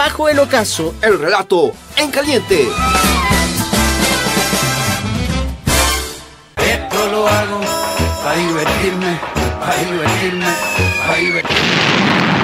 Bajo el ocaso, el relato en caliente. Esto lo hago para divertirme, para divertirme, para divertirme.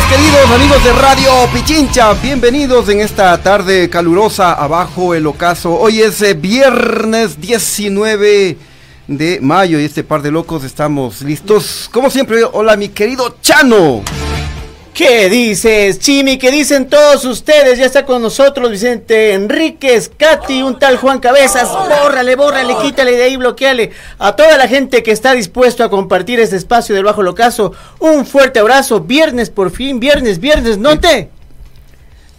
Queridos amigos de Radio Pichincha, bienvenidos en esta tarde calurosa abajo el ocaso. Hoy es eh, viernes 19 de mayo y este par de locos estamos listos. Como siempre, hola mi querido Chano. ¿Qué dices, Chimi? ¿Qué dicen todos ustedes? Ya está con nosotros Vicente Enríquez, Katy, un tal Juan Cabezas. Bórrale, bórrale, quítale de ahí, bloqueale. A toda la gente que está dispuesto a compartir este espacio del Bajo Locazo, un fuerte abrazo. Viernes, por fin, viernes, viernes, ¿note?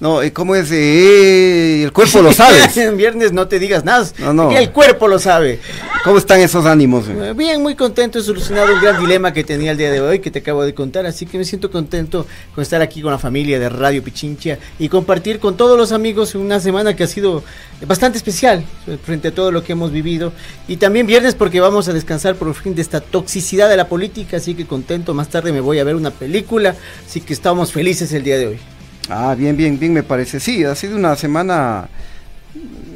No, ¿cómo es? Eh, el cuerpo lo sabe. en viernes no te digas nada. No, no. El cuerpo lo sabe. ¿Cómo están esos ánimos? Eh, bien, muy contento. He solucionado un gran dilema que tenía el día de hoy, que te acabo de contar. Así que me siento contento con estar aquí con la familia de Radio Pichincha y compartir con todos los amigos una semana que ha sido bastante especial eh, frente a todo lo que hemos vivido. Y también viernes porque vamos a descansar por fin de esta toxicidad de la política. Así que contento. Más tarde me voy a ver una película. Así que estamos felices el día de hoy. Ah, bien, bien, bien, me parece. Sí, ha sido una semana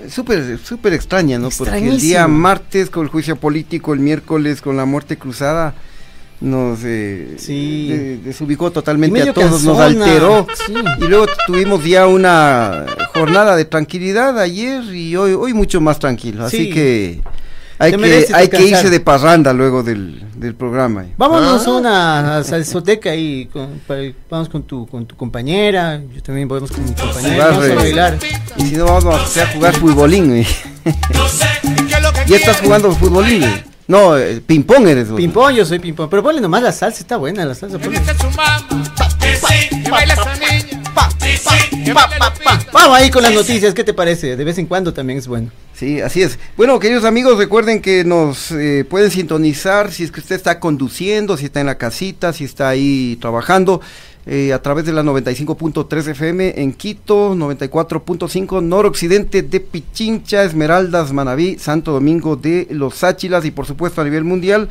súper, súper extraña, ¿no? Porque el día martes con el juicio político, el miércoles con la muerte cruzada, nos eh, desubicó totalmente a todos, nos alteró. Y luego tuvimos ya una jornada de tranquilidad ayer y hoy, hoy mucho más tranquilo. Así que hay que, hay que irse de parranda luego del, del programa. Vámonos a una salsoteca y vamos con tu, con tu compañera. Yo también podemos con mi compañera. Vamos a bailar. Y si no, vamos a, jugar futbolín. ¿Y estás jugando futbolín? No, eh, ping-pong eres vos. Ping-pong, yo soy ping-pong. Pero ponle nomás la salsa, está buena la salsa. Vamos ahí con las noticias, ¿qué te parece? De vez en cuando también es bueno. Sí, así es. Bueno, queridos amigos, recuerden que nos eh, pueden sintonizar si es que usted está conduciendo, si está en la casita, si está ahí trabajando. Eh, a través de la 95.3 FM en Quito, 94.5 noroccidente de Pichincha, Esmeraldas, Manabí, Santo Domingo de Los Áchilas y por supuesto a nivel mundial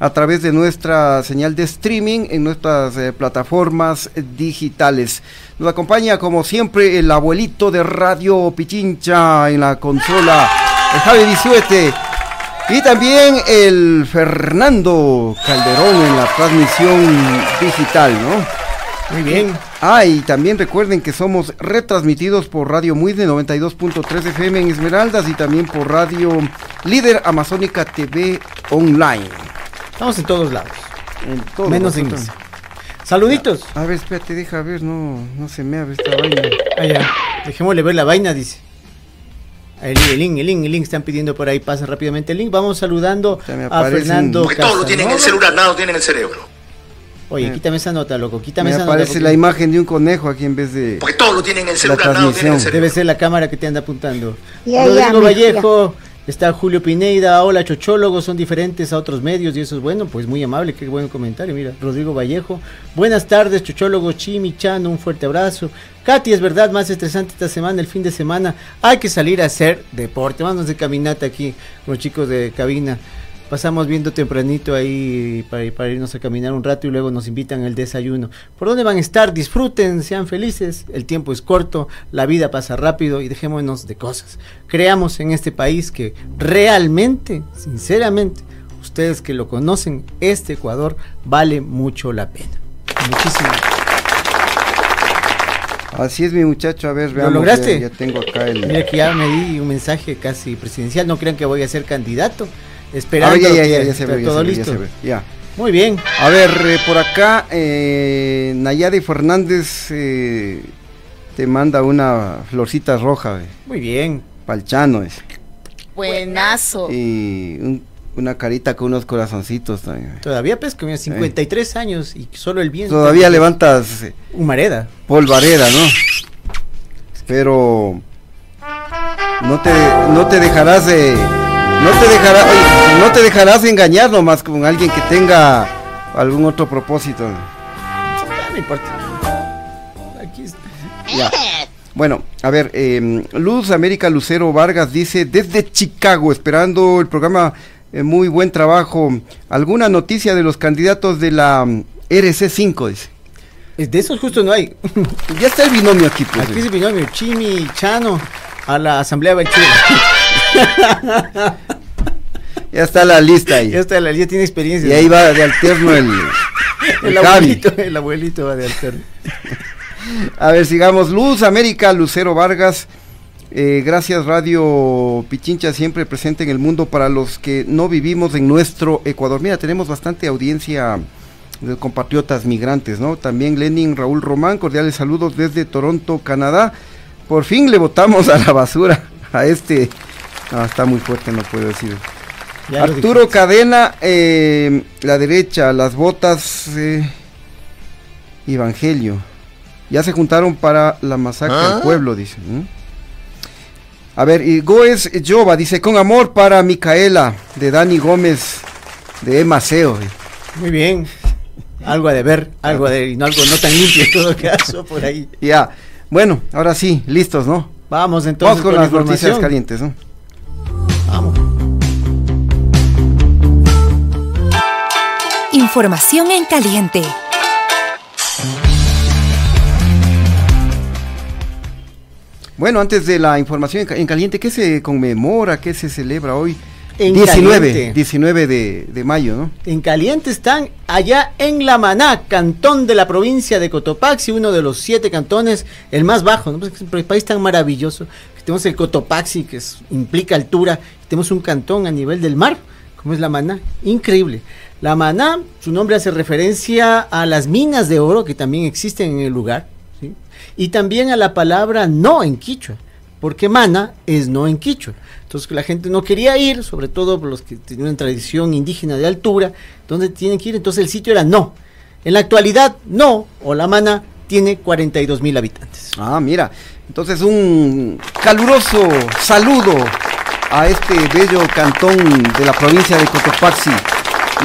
a través de nuestra señal de streaming en nuestras eh, plataformas digitales. Nos acompaña como siempre el abuelito de Radio Pichincha en la consola, el Javi Bisuete. Y también el Fernando Calderón en la transmisión digital, ¿no? Muy bien. Ah, y también recuerden que somos retransmitidos por Radio Muy de 92.3 FM en Esmeraldas y también por Radio Líder Amazónica TV Online. Estamos en todos lados. En todos Menos en Saluditos. A ver, espérate, deja ver, no, no se me abre esta vaina. Ah, ya. Dejémosle ver la vaina, dice. El, link, el link, el link, están pidiendo por ahí, pasa rápidamente el link. Vamos saludando a Fernando. Porque todos lo tienen en el celular, nada lo tienen en el cerebro. Oye, quítame esa nota, loco, quítame esa nota. Me aparece la imagen de un conejo aquí en vez de. Porque todos lo tienen en el celular, nada lo tienen en el cerebro. Debe ser la cámara que te anda apuntando. Rodrigo Vallejo. Está Julio Pineida, hola chochólogos, son diferentes a otros medios y eso es bueno, pues muy amable, qué buen comentario, mira, Rodrigo Vallejo, buenas tardes chochólogos, Chimi, Chano, un fuerte abrazo, Katy, es verdad, más estresante esta semana, el fin de semana, hay que salir a hacer deporte, vamos de caminata aquí los chicos de cabina, pasamos viendo tempranito ahí para, para, irnos a caminar un rato y luego nos invitan al desayuno. ¿Por dónde van a estar? Disfruten, sean felices, el tiempo es corto, la vida pasa rápido y dejémonos de cosas. Creamos en este país que realmente, sinceramente, ustedes que lo conocen, este Ecuador vale mucho la pena. Muchísimas Así es mi muchacho, a ver, veamos. ¿Lo lograste? Ya, tengo acá el... Mira que ya me di un mensaje casi presidencial, no crean que voy a ser candidato esperando. Ah, ya, ya, ya, se ve, todo listo. Ya, Muy bien. A ver, eh, por acá, eh, Nayade Fernández eh, te manda una florcita roja. Muy bien. Palchano es. Buenazo. Y una carita con unos corazoncitos también. Todavía pues con 53 años y solo el bien. Todavía levantas eh, humareda. Polvareda, ¿no? Pero no te no te dejarás de no te dejarás no te dejarás engañar nomás con alguien que tenga algún otro propósito. No importa. Aquí está. Ya. Bueno, a ver, em, Luz América Lucero Vargas dice desde Chicago, esperando el programa, eh, muy buen trabajo. ¿Alguna noticia de los candidatos de la mm, RC5? Dice. De esos justo no hay. ya está el binomio aquí. Pues, aquí es el binomio, Chimi, Chano, a la Asamblea Chile. ya está la lista ahí. Ya está la lista, tiene experiencia. Y ahí va de alterno el... El, el abuelito, el abuelito va de alterno. A ver, sigamos. Luz América, Lucero Vargas. Eh, gracias Radio Pichincha, siempre presente en el mundo para los que no vivimos en nuestro Ecuador. Mira, tenemos bastante audiencia de compatriotas migrantes, ¿no? También Lenin Raúl Román, cordiales saludos desde Toronto, Canadá. Por fin le votamos a la basura a este. No, está muy fuerte, no puedo decir. Arturo Cadena, eh, la derecha, las botas. Eh, Evangelio. Ya se juntaron para la masacre del ¿Ah? pueblo, dice. A ver, y Goes Jova dice, con amor para Micaela, de Dani Gómez, de Emaceo. Muy bien. Algo de ver, algo de no, algo no tan limpio en todo caso por ahí. Ya. Bueno, ahora sí, listos, ¿no? Vamos entonces con, las noticias calientes, ¿no? Información en caliente. Bueno, antes de la información en caliente, ¿qué se conmemora? ¿Qué se celebra hoy? En 19, 19 de, mayo, ¿no? En caliente están allá en La Maná, cantón de la provincia de Cotopaxi, uno de los siete cantones, el más bajo, ¿no? Pues es un país tan maravilloso. tenemos el Cotopaxi, que implica altura, tenemos un cantón a nivel del mar, como es La Maná, increíble. La Maná, su nombre hace referencia a las minas de oro que también existen en el lugar y también a la palabra no en quichua, porque mana es no en quichua. Entonces la gente no quería ir, sobre todo los que tienen una tradición indígena de altura, donde tienen que ir, entonces el sitio era no. En la actualidad, no, o la mana tiene 42 mil habitantes. Ah, mira, entonces un caluroso saludo a este bello cantón de la provincia de Cotopaxi,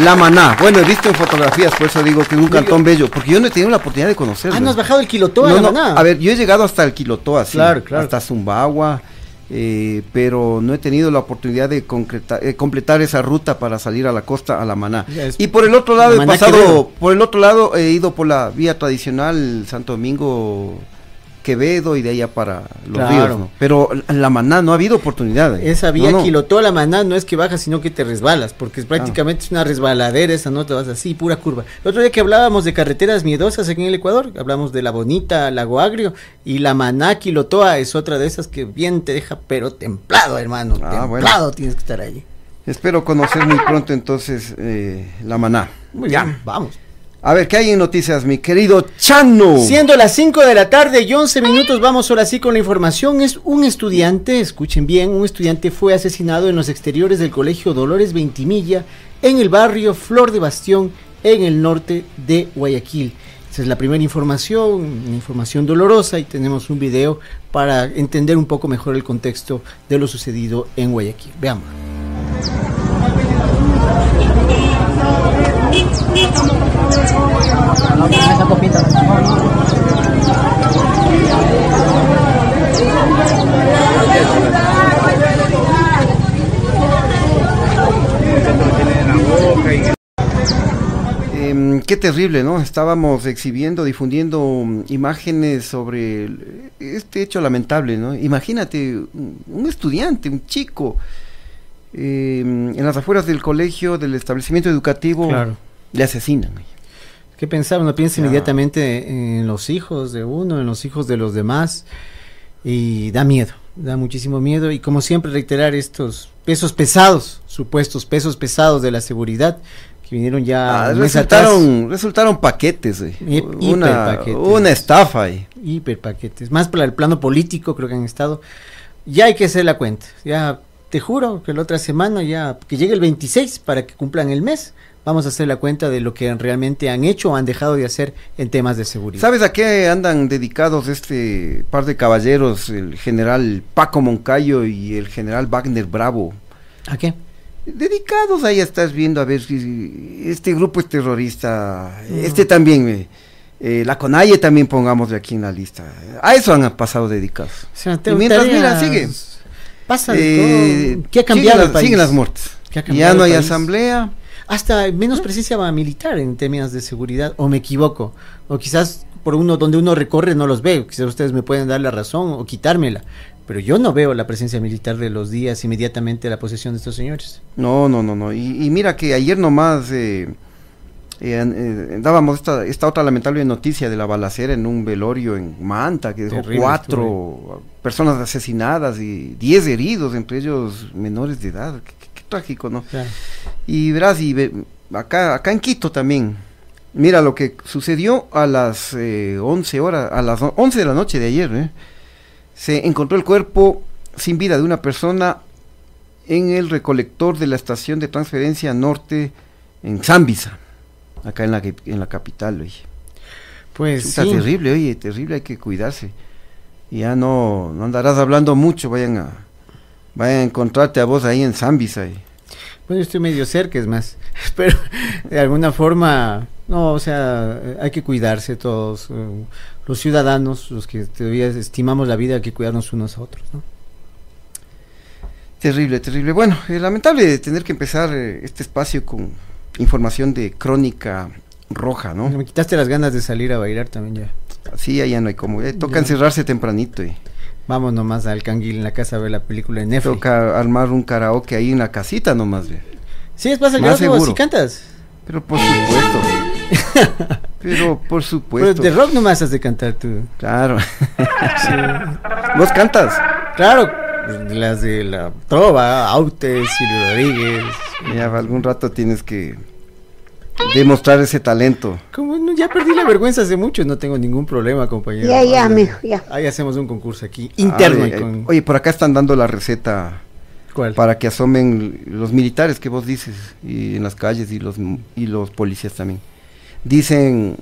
la Maná. Bueno, he visto en fotografías, por eso digo que es un cantón bello, porque yo no he tenido la oportunidad de conocerlo. Ah, ¿no has bajado el Quilotoa no, La Maná? A ver, yo he llegado hasta el Quilotoa, sí, claro, claro. hasta Zumbagua, eh, pero no he tenido la oportunidad de concretar, eh, completar esa ruta para salir a la costa, a La Maná. y por el otro lado he pasado, por el otro lado he ido por la vía tradicional Santo Domingo Quevedo y de allá para los ríos. Pero la maná no ha habido oportunidad. ¿eh? Esa vía no, la maná no es que bajas, sino que te resbalas, porque es prácticamente es una resbaladera, esa no te vas así, pura curva. El otro día que hablábamos de carreteras miedosas aquí en el Ecuador, hablamos de la bonita, Lago Agrio, y la maná Quilotoa es otra de esas que bien te deja, pero templado, hermano. Ah, templado tienes que estar allí. Espero conocer muy pronto entonces eh, la maná. Muy bien, vamos. A ver, ¿qué hay en noticias, mi querido Chano? Siendo las 5 de la tarde y 11 minutos, vamos ahora sí con la información. Es un estudiante, escuchen bien, un estudiante fue asesinado en los exteriores del colegio Dolores Ventimilla, en el barrio Flor de Bastión, en el norte de Guayaquil. Esa es la primera información, una información dolorosa y tenemos un video para entender un poco mejor el contexto de lo sucedido en Guayaquil. Veamos. Em, qué terrible, ¿no? Estábamos exhibiendo, difundiendo mm, imágenes sobre este hecho lamentable, ¿no? Imagínate un estudiante, un chico, em, en las afueras del colegio, del establecimiento educativo, le asesinan. ¿Qué pensar? Uno piensa inmediatamente en los hijos de uno, en los hijos de los demás, y da miedo, da muchísimo miedo. Y como siempre, reiterar estos pesos pesados, supuestos pesos pesados de la seguridad, vinieron ya. Ah, resultaron, resultaron paquetes, una, una estafa. ahí. Hiper paquetes. Más para el plano político creo que han estado. Ya hay que hacer la cuenta. Ya te juro que la otra semana, ya que llegue el 26 para que cumplan el mes, vamos a hacer la cuenta de lo que realmente han hecho o han dejado de hacer en temas de seguridad. ¿Sabes a qué andan dedicados este par de caballeros, el general Paco Moncayo y el general Wagner Bravo? ¿A qué? Dedicados ahí estás viendo a ver si este grupo es terrorista, este también, eh, eh, la CONAIE también pongamos de aquí en la lista. A eso han pasado dedicados. y mientras, mira, sigue. Pasa eh, ¿Qué ha cambiado? Siguen, las muertes. Ya no hay asamblea hasta menos presencia militar en términos de seguridad, o me equivoco, o quizás por uno donde uno recorre no los veo, quizás ustedes me pueden dar la razón o quitármela, pero yo no veo la presencia militar de los días inmediatamente a la posesión de estos señores. No, no, no, no, y, mira que ayer nomás eh, eh, eh, dábamos esta, esta otra lamentable noticia de la balacera en un velorio en Manta, que dejó cuatro personas asesinadas y diez heridos, entre ellos menores de edad trágico, ¿no? Y verás, y acá, acá en Quito también, mira lo que sucedió a las eh, 11 horas, a las 11 de la noche de ayer, ¿eh? se encontró el cuerpo sin vida de una persona en el recolector de la estación de transferencia norte en Zambisa, acá en la, en la capital, oye. Pues Está terrible, oye, terrible, hay que cuidarse. Y ya no, no andarás hablando mucho, vayan a, vayan a encontrarte a vos ahí en Zambisa. Y, bueno, yo estoy medio cerca, es más. Pero de alguna forma, no, o sea, hay que cuidarse todos. Eh, los ciudadanos, los que todavía estimamos la vida, hay que cuidarnos unos a otros, ¿no? Terrible, terrible. Bueno, es lamentable tener que empezar eh, este espacio con información de crónica roja, ¿no? Me quitaste las ganas de salir a bailar también ya. Sí, allá no hay como. Eh, toca encerrarse tempranito. Y... Vamos nomás al canguil en la casa a ver la película de Netflix. Toca armar un karaoke ahí en la casita nomás. Ve. Sí, es más el seguro. si cantas. Pero por supuesto. Pero por supuesto. Pero de rock nomás has de cantar tú. Claro. ¿Vos cantas? Claro. Las de la trova, Autes, Silvio Rodríguez. Ya algún rato tienes que demostrar ese talento. Como ya perdí la vergüenza hace mucho, no tengo ningún problema, compañero. Ya, ya, mijo, ya. Ahí hacemos un concurso aquí, interno. Oye, por acá están dando la receta ¿Cuál? para que asomen los militares que vos dices, y en las calles y los, y los policías también. Dicen,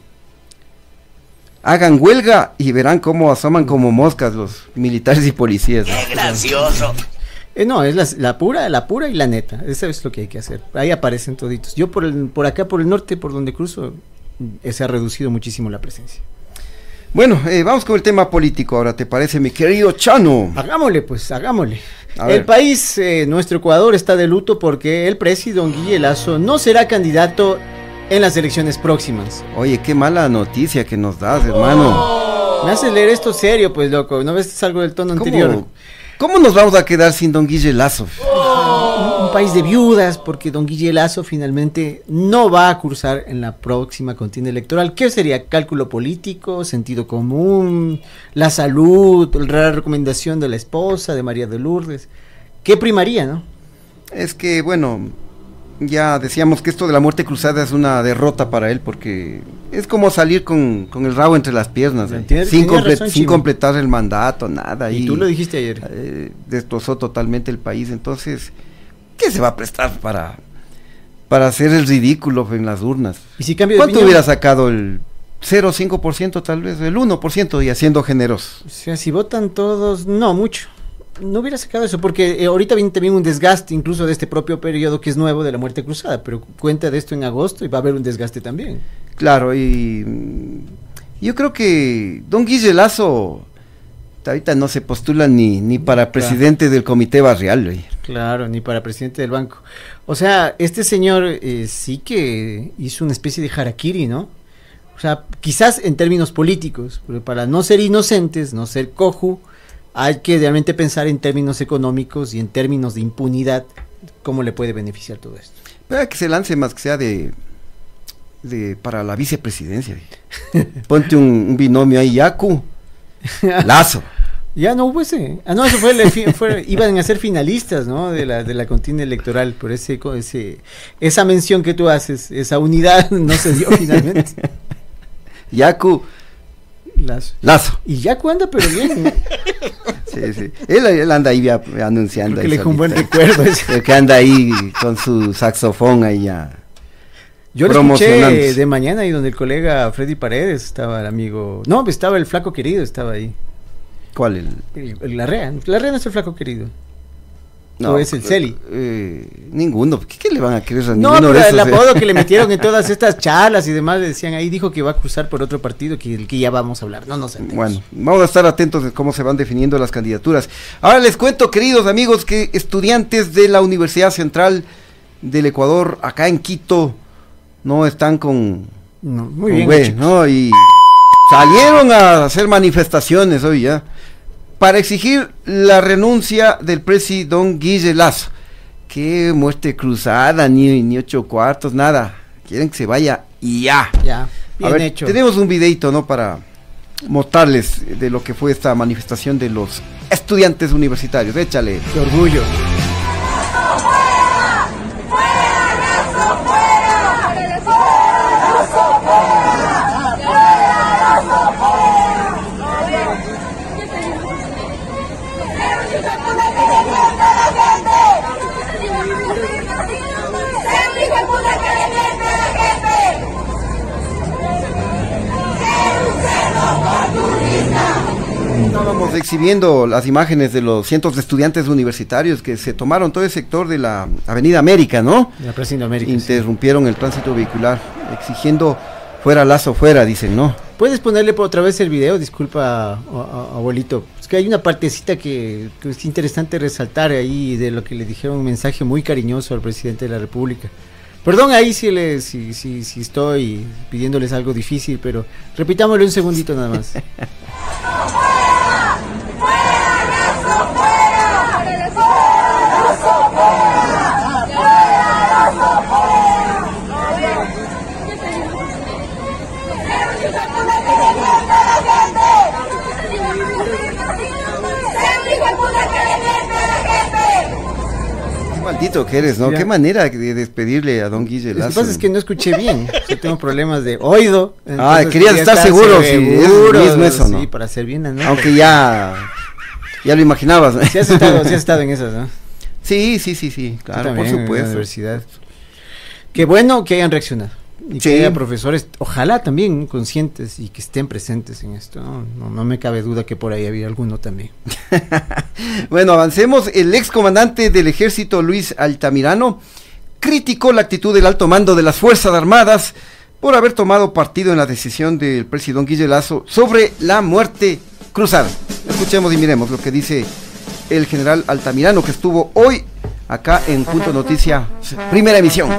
hagan huelga y verán cómo asoman como moscas los militares y policías. ¡Qué gracioso! Eh, no, es la, pura, la pura y la neta. Eso es lo que hay que hacer. Ahí aparecen toditos. Yo por, el, por acá, por el norte, por donde cruzo, eh, se ha reducido muchísimo la presencia. Bueno, eh, vamos con el tema político ahora, ¿te parece, mi querido Chano? Hagámosle, pues, hagámosle. el país, nuestro Ecuador, está de luto porque el presidente don Guille Lazo no será candidato en las elecciones próximas. Oye, qué mala noticia que nos das, hermano. Me hace leer esto serio, pues, loco. ¿No ves algo del tono anterior? ¿Cómo nos vamos a quedar sin don Guille Lazo? Un, país de viudas, porque don Guille Lazo finalmente no va a cursar en la próxima contienda electoral. ¿Qué sería? ¿Cálculo político? ¿Sentido común? ¿La salud? ¿La recomendación de la esposa, de María de Lourdes? ¿Qué primaría, no? Es que, bueno, ya decíamos que esto de la muerte cruzada es una derrota para él porque es como salir con, el rabo entre las piernas, eh, sin, sin completar el mandato, nada. Y, tú lo dijiste ayer. Eh, destrozó totalmente el país, entonces, ¿qué se va a prestar para, para hacer el ridículo en las urnas? ¿Y si cambio ¿Cuánto hubiera sacado el 0,5% tal vez, el 1% y haciendo generoso? O sea, si votan todos, no mucho no hubiera sacado eso, porque eh, ahorita viene también un desgaste incluso de este propio periodo que es nuevo de la muerte cruzada, pero cuenta de esto en agosto y va a haber un desgaste también. Claro, y mm, yo creo que don Guille Lazo ahorita no se postula ni, ni para presidente del comité barrial. Claro, ni para presidente del banco. O sea, este señor eh, sí que hizo una especie de harakiri, ¿no? O sea, quizás en términos políticos, pero para no ser inocentes, no ser coju, hay que realmente pensar en términos económicos y en términos de impunidad, cómo le puede beneficiar todo esto. Para que se lance más que sea de, de para la vicepresidencia. Ponte un, binomio ahí, Yacu, Lazo. Ya no hubo ese. Ah, no, eso fue, fue, iban a ser finalistas, ¿no? De la, de la contienda electoral, por ese, ese, esa mención que tú haces, esa unidad no se dio finalmente. Yacu. Lazo. Lazo. Y Yacu anda, pero bien. sí, sí. Él, anda ahí anunciando. Que le un buen recuerdo. que anda ahí con su saxofón ahí ya. Yo lo escuché de mañana y donde el colega Freddy Paredes estaba el amigo. No, estaba el flaco querido, estaba ahí. ¿Cuál? El, el, la REA. La REA no es el flaco querido. No, es el Celi. Eh, ninguno. ¿Qué, le van a querer a No, pero el apodo que le metieron en todas estas charlas y demás, decían ahí, dijo que va a cruzar por otro partido que el que ya vamos a hablar. No, no sé. Bueno, vamos a estar atentos de cómo se van definiendo las candidaturas. Ahora les cuento, queridos amigos, que estudiantes de la Universidad Central del Ecuador, acá en Quito, no están con. No, muy bien. ¿no? Y salieron a hacer manifestaciones hoy ya para exigir la renuncia del presidente Don Guille Lazo. Qué muerte cruzada, ni, ni ocho cuartos, nada. Quieren que se vaya y ya. Ya, bien hecho. Tenemos un videito, ¿no? Para mostrarles de lo que fue esta manifestación de los estudiantes universitarios. Échale. Qué orgullo. Estábamos exhibiendo las imágenes de los cientos de estudiantes universitarios que se tomaron todo el sector de la Avenida América, ¿no? La Presidenta América. Interrumpieron el tránsito vehicular, exigiendo fuera lazo fuera, dicen, ¿no? ¿Puedes ponerle por otra vez el video? Disculpa, abuelito. Es que hay una partecita que, es interesante resaltar ahí de lo que le dijeron un mensaje muy cariñoso al presidente de la República. Perdón ahí si, les, si, si, si estoy pidiéndoles algo difícil, pero repitámoslo un segundito nada más. maldito que eres, ¿no? Qué manera de despedirle a don Guille Lazo. Lo que pasa es que no escuché bien. Yo tengo problemas de oído. Ah, querías estar, seguro, seguro si es eso, ¿no? Sí, para hacer bien a Aunque ya, ya lo imaginabas. ¿no? Sí has estado, sí has estado en esas, ¿no? Sí, sí, sí, sí, claro, por supuesto. En la universidad. Qué bueno que hayan reaccionado y que haya profesores, ojalá también conscientes y que estén presentes en esto. No, no, me cabe duda que por ahí había alguno también. bueno, avancemos. El excomandante del ejército, Luis Altamirano, criticó la actitud del alto mando de las Fuerzas Armadas por haber tomado partido en la decisión del presidente Guille Lazo sobre la muerte cruzada. Escuchemos y miremos lo que dice el general Altamirano, que estuvo hoy acá en Punto Noticia, primera emisión.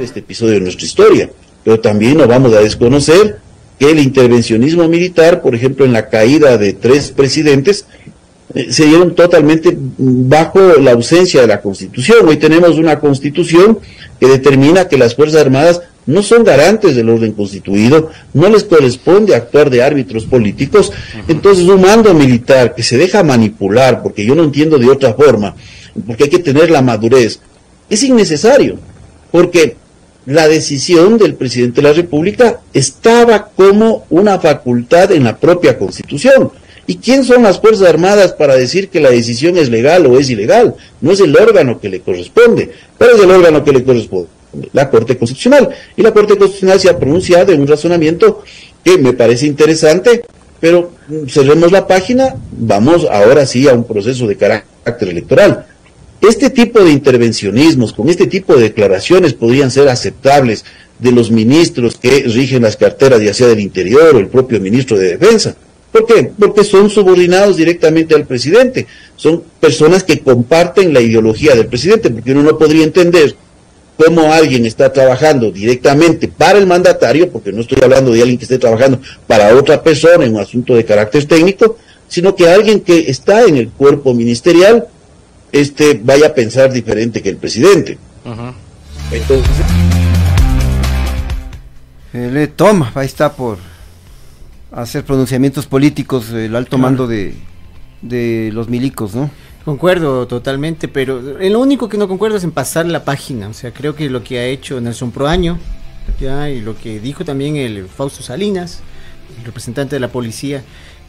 Este episodio de nuestra historia, pero también no vamos a desconocer que el intervencionismo militar, por ejemplo, en la caída de tres presidentes, eh, se dieron totalmente bajo la ausencia de la Constitución. Hoy tenemos una Constitución que determina que las Fuerzas Armadas no son garantes del orden constituido, no les corresponde actuar de árbitros políticos. Entonces, un mando militar que se deja manipular, porque yo no entiendo de otra forma, porque hay que tener la madurez, es innecesario, porque la decisión del presidente de la República estaba como una facultad en la propia Constitución. ¿Y quién son las Fuerzas Armadas para decir que la decisión es legal o es ilegal? No es el órgano que le corresponde, pero es el órgano que le corresponde, la Corte Constitucional. Y la Corte Constitucional se ha pronunciado en un razonamiento que me parece interesante, pero cerremos la página, vamos ahora sí a un proceso de carácter electoral. Este tipo de intervencionismos, con este tipo de declaraciones podrían ser aceptables de los ministros que rigen las carteras, ya sea del Interior o el propio ministro de Defensa. ¿Por qué? Porque son subordinados directamente al presidente. Son personas que comparten la ideología del presidente, porque uno no podría entender cómo alguien está trabajando directamente para el mandatario, porque no estoy hablando de alguien que esté trabajando para otra persona en un asunto de carácter técnico, sino que alguien que está en el cuerpo ministerial este vaya a pensar diferente que el presidente. Entonces. le toma, ahí está por hacer pronunciamientos políticos el alto mando de de los milicos, ¿no? Concuerdo totalmente, pero en lo único que no concuerdo es en pasar la página. O sea, creo que lo que ha hecho Nelson Proaño, ya, y lo que dijo también el Fausto Salinas, el representante de la policía,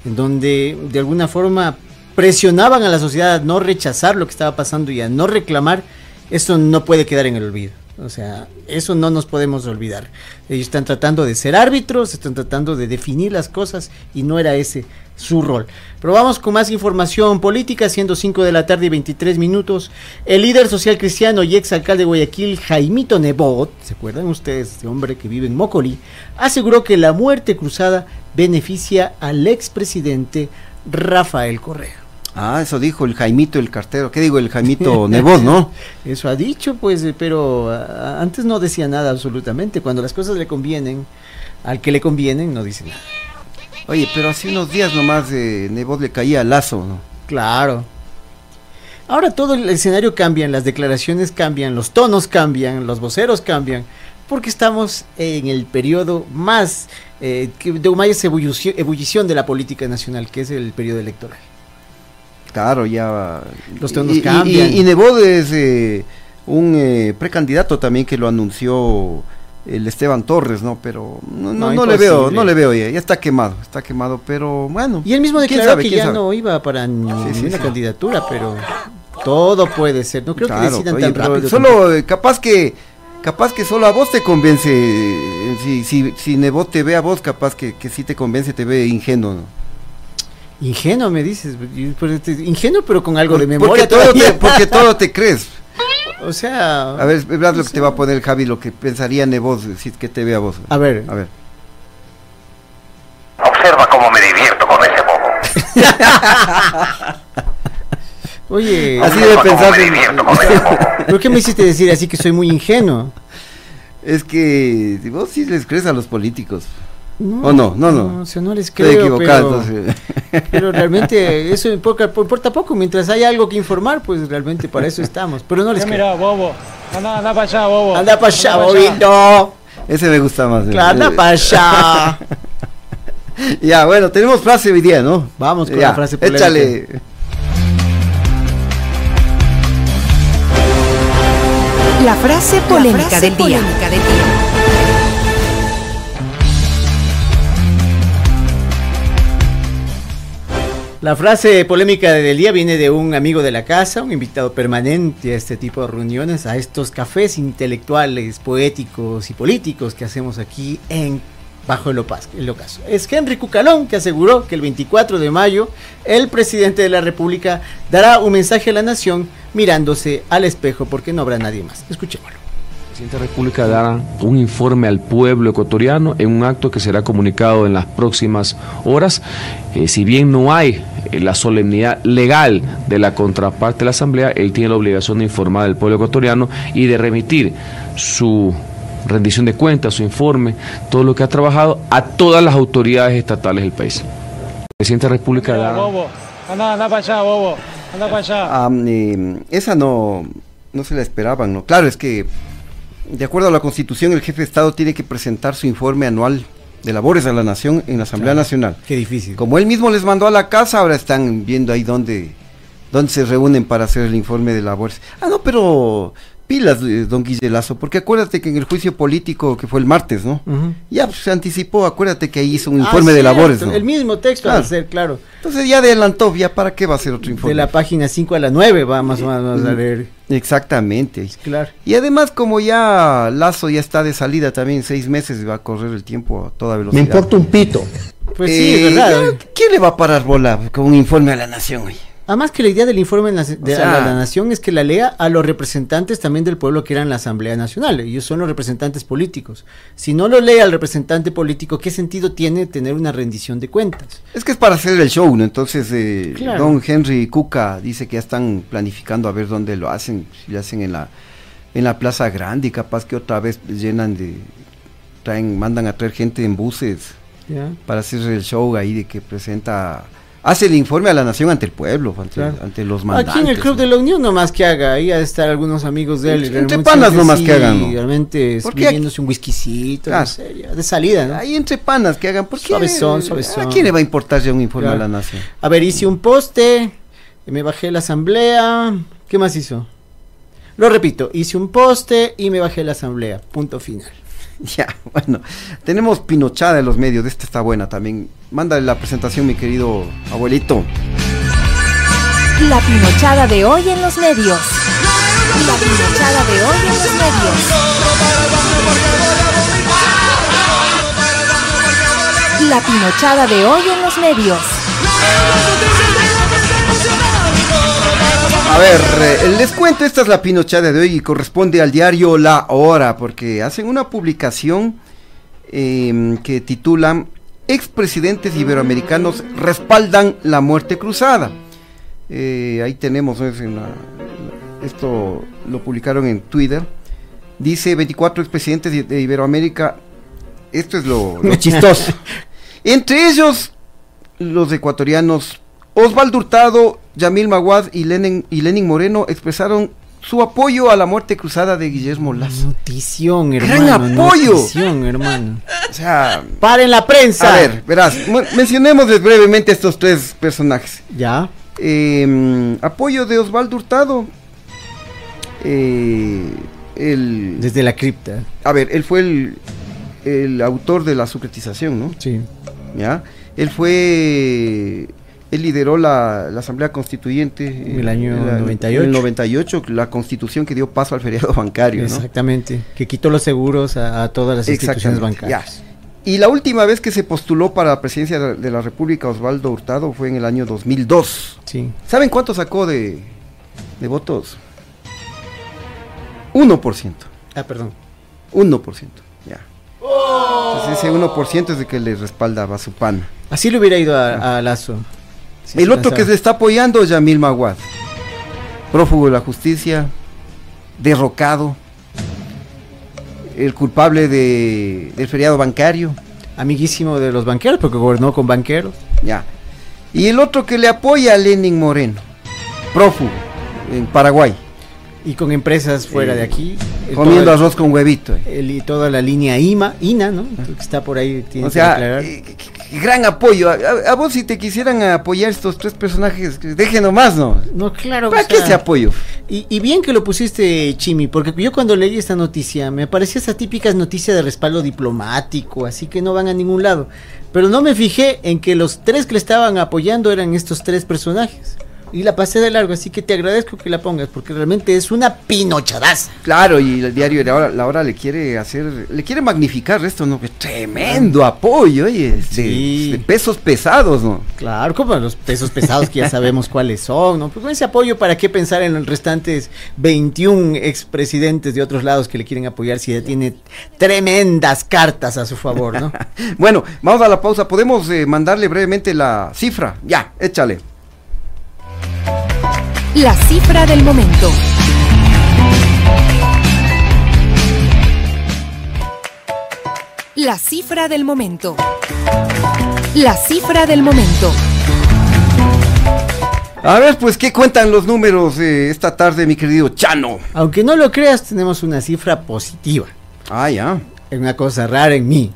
en donde de alguna forma presionaban a la sociedad a no rechazar lo que estaba pasando y a no reclamar, eso no puede quedar en el olvido. O sea, eso no nos podemos olvidar. Ellos están tratando de ser árbitros, están tratando de definir las cosas y no era ese su rol. Pero vamos con más información política, siendo 5 de la tarde y 23 minutos. El líder social cristiano y ex alcalde de Guayaquil, Jaimito Nebot, ¿se acuerdan ustedes? Este hombre que vive en Mócoli, aseguró que la muerte cruzada beneficia al expresidente Rafael Correa. Ah, eso dijo el Jaimito el cartero. ¿Qué digo? El Jaimito Nebot, ¿no? Eso ha dicho, pues, eh, pero antes no decía nada absolutamente. Cuando las cosas le convienen, al que le convienen, no dice nada. Oye, pero hace unos días nomás de Nebot le caía lazo, ¿no? Claro. Ahora todo el escenario cambia, las declaraciones cambian, los tonos cambian, los voceros cambian, porque estamos en el periodo más eh, de mayor ebullición de la política nacional, que es el periodo electoral. Claro, ya. Los tonos cambian. Y, y, Nebot es eh, un eh, precandidato también que lo anunció el Esteban Torres, ¿no? Pero no, no, le veo, no le veo ya, ya está quemado, está quemado, pero bueno. Y él mismo declaró que ya no iba para ninguna candidatura, pero todo puede ser, no creo que decidan tan rápido. Solo, eh, capaz que, capaz que solo a vos te convence, si, si, si Nebot te ve a vos, capaz que, que sí te convence, te ve ingenuo, ¿no? Ingenuo me dices, ingenuo pero con algo de memoria. Porque todo, te, porque todo te crees. O sea... A ver, verás lo que te va a poner Javi, lo que pensaría Nebos si que te ve a vos. A ver. A ver. Observa cómo me divierto con ese bobo. Oye, así de pensar. ¿Por qué me hiciste decir así que soy muy ingenuo? Es que vos sí les crees a los políticos. No, no? No, no. O no les creo, pero, pero, realmente eso importa, importa, poco. Mientras hay algo que informar, pues realmente para eso estamos. Pero no les. Mira, bobo. Anda, anda para allá, bobo. Anda para allá, bobito. Ese me gusta más. Eh. Claro, anda para allá. ya, bueno, tenemos frase hoy día, ¿no? Vamos con la frase polémica. Échale. La frase polémica, del, día. polémica del día. La frase polémica del día viene de un amigo de la casa, un invitado permanente a este tipo de reuniones, a estos cafés intelectuales, poéticos y políticos que hacemos aquí en Bajo el, el Ocaso. Es Henry Cucalón que aseguró que el 24 de mayo el presidente de la República dará un mensaje a la nación mirándose al espejo porque no habrá nadie más. Escuchémoslo. El presidente de la República dará un informe al pueblo ecuatoriano en un acto que será comunicado en las próximas horas. Eh, si bien no hay eh, la solemnidad legal de la contraparte de la Asamblea, él tiene la obligación de informar al pueblo ecuatoriano y de remitir su rendición de cuentas, su informe, todo lo que ha trabajado a todas las autoridades estatales del país. El presidente de la República dará... Bobo, anda, anda para allá, bobo, anda para allá. esa no, no se la esperaban, ¿no? Claro, es que de acuerdo a la Constitución, el jefe de Estado tiene que presentar su informe anual de labores a la nación en la Asamblea Nacional. Qué difícil. Como él mismo les mandó a la casa, ahora están viendo ahí dónde, dónde se reúnen para hacer el informe de labores. Ah, no, pero pilas, eh, don Guillelazo, porque acuérdate que en el juicio político que fue el martes, ¿no? Ya pues, se anticipó, acuérdate que ahí hizo un ah, informe de labores, ¿no? El mismo texto claro. a ser, claro. Entonces ya adelantó, ya para qué va a ser otro informe. De la página 5 a la 9 va más o menos a leer. Exactamente. Claro. Y además como ya Lazo ya está de salida también seis meses va a correr el tiempo a toda velocidad. Me importa un pito. Pues sí, es verdad. ¿Quién le va a parar bola con un informe a la nación, güey? Además que la idea del informe de la, nación es que la lea a los representantes también del pueblo que eran la Asamblea Nacional. Ellos son los representantes políticos. Si no lo lee al representante político, ¿qué sentido tiene tener una rendición de cuentas? Es que es para hacer el show, ¿no? Entonces, eh, don Henry Cuca dice que ya están planificando a ver dónde lo hacen. Si lo hacen en la, en la Plaza Grande y capaz que otra vez llenan de... Traen, mandan a traer gente en buses para hacer el show ahí de que presenta hace el informe a la nación ante el pueblo, ante, los mandantes. Aquí en el Club de la Unión nomás que haga, ahí ha de estar algunos amigos de él. Entre, panas nomás que hagan. Realmente bebiéndose un whiskycito, de salida. ¿no? Ahí entre panas que hagan, porque suavezón, suavezón. ¿A quién le va a importar ya un informe a la nación? A ver, hice un poste, me bajé la asamblea, ¿qué más hizo? Lo repito, hice un poste y me bajé la asamblea, punto final. Ya, bueno, tenemos pinochada en los medios, esta está buena también. Mándale la presentación, mi querido abuelito. La pinochada de hoy en los medios. La pinochada de hoy en los medios. La pinochada de hoy en los medios. A ver, eh, les cuento, esta es la pinochada de hoy y corresponde al diario La Hora, porque hacen una publicación em, que titulan Expresidentes iberoamericanos respaldan la muerte cruzada. Eh, ahí tenemos, esto lo publicaron en Twitter. Dice 24 expresidentes de, Iberoamérica. Esto es lo, lo chistoso. Entre ellos, los ecuatorianos Osvaldo Hurtado, Yamil Maguad y Lenin, y Lenin Moreno expresaron su apoyo a la muerte cruzada de Guillermo Lazo. Notición, hermano. ¡Gran apoyo! Notición, hermano. O sea... ¡Paren la prensa! A ver, verás, mencionemos brevemente estos tres personajes. Ya. Em, apoyo de Osvaldo Hurtado. Eh, el, Desde la cripta. A ver, él fue el, el autor de la sucretización, ¿no? Sí. ¿Ya? Él fue él lideró la, Asamblea Constituyente en el año 98. el 98, la constitución que dio paso al feriado bancario. Exactamente, que quitó los seguros a, todas las instituciones bancarias. Y la última vez que se postuló para la presidencia de la República Osvaldo Hurtado fue en el año 2002. Sí. ¿Saben cuánto sacó de, de votos? 1%. Ah, perdón. 1%, ya. Entonces ese 1% es de que le respaldaba su pan. Así le hubiera ido a, a Lazo el otro que se está apoyando es Yamil Maguad, prófugo de la justicia, derrocado, el culpable de, del feriado bancario. Amiguísimo de los banqueros, porque gobernó con banqueros. Ya. Y el otro que le apoya a Lenin Moreno, prófugo, en Paraguay. Y con empresas fuera de aquí. Comiendo arroz con huevito. El, y toda la línea IMA, INA, ¿no? Que está por ahí. o sea, eh, gran apoyo. A, vos si te quisieran apoyar estos tres personajes, dejen nomás, ¿no? No, claro. ¿Para qué ese apoyo? Y, y, bien que lo pusiste, Chimi, porque yo cuando leí esta noticia, me parecía esa típica noticia de respaldo diplomático, así que no van a ningún lado. Pero no me fijé en que los tres que le estaban apoyando eran estos tres personajes y la pasé de largo, así que te agradezco que la pongas, porque realmente es una pinochadaza. Claro, y el diario la hora, la hora le quiere hacer, le quiere magnificar esto, ¿no? Tremendo apoyo, oye, de, pesos pesados, ¿no? Claro, como los pesos pesados que ya sabemos cuáles son, ¿no? Pues con ese apoyo, ¿para qué pensar en los restantes 21 expresidentes de otros lados que le quieren apoyar si ya tiene tremendas cartas a su favor, ¿no? bueno, vamos a la pausa, podemos eh, mandarle brevemente la cifra, ya, échale. La cifra del momento. La cifra del momento. La cifra del momento. A ver, pues, ¿qué cuentan los números esta tarde, mi querido Chano? Aunque no lo creas, tenemos una cifra positiva. Ah, ya. Es una cosa rara en mí.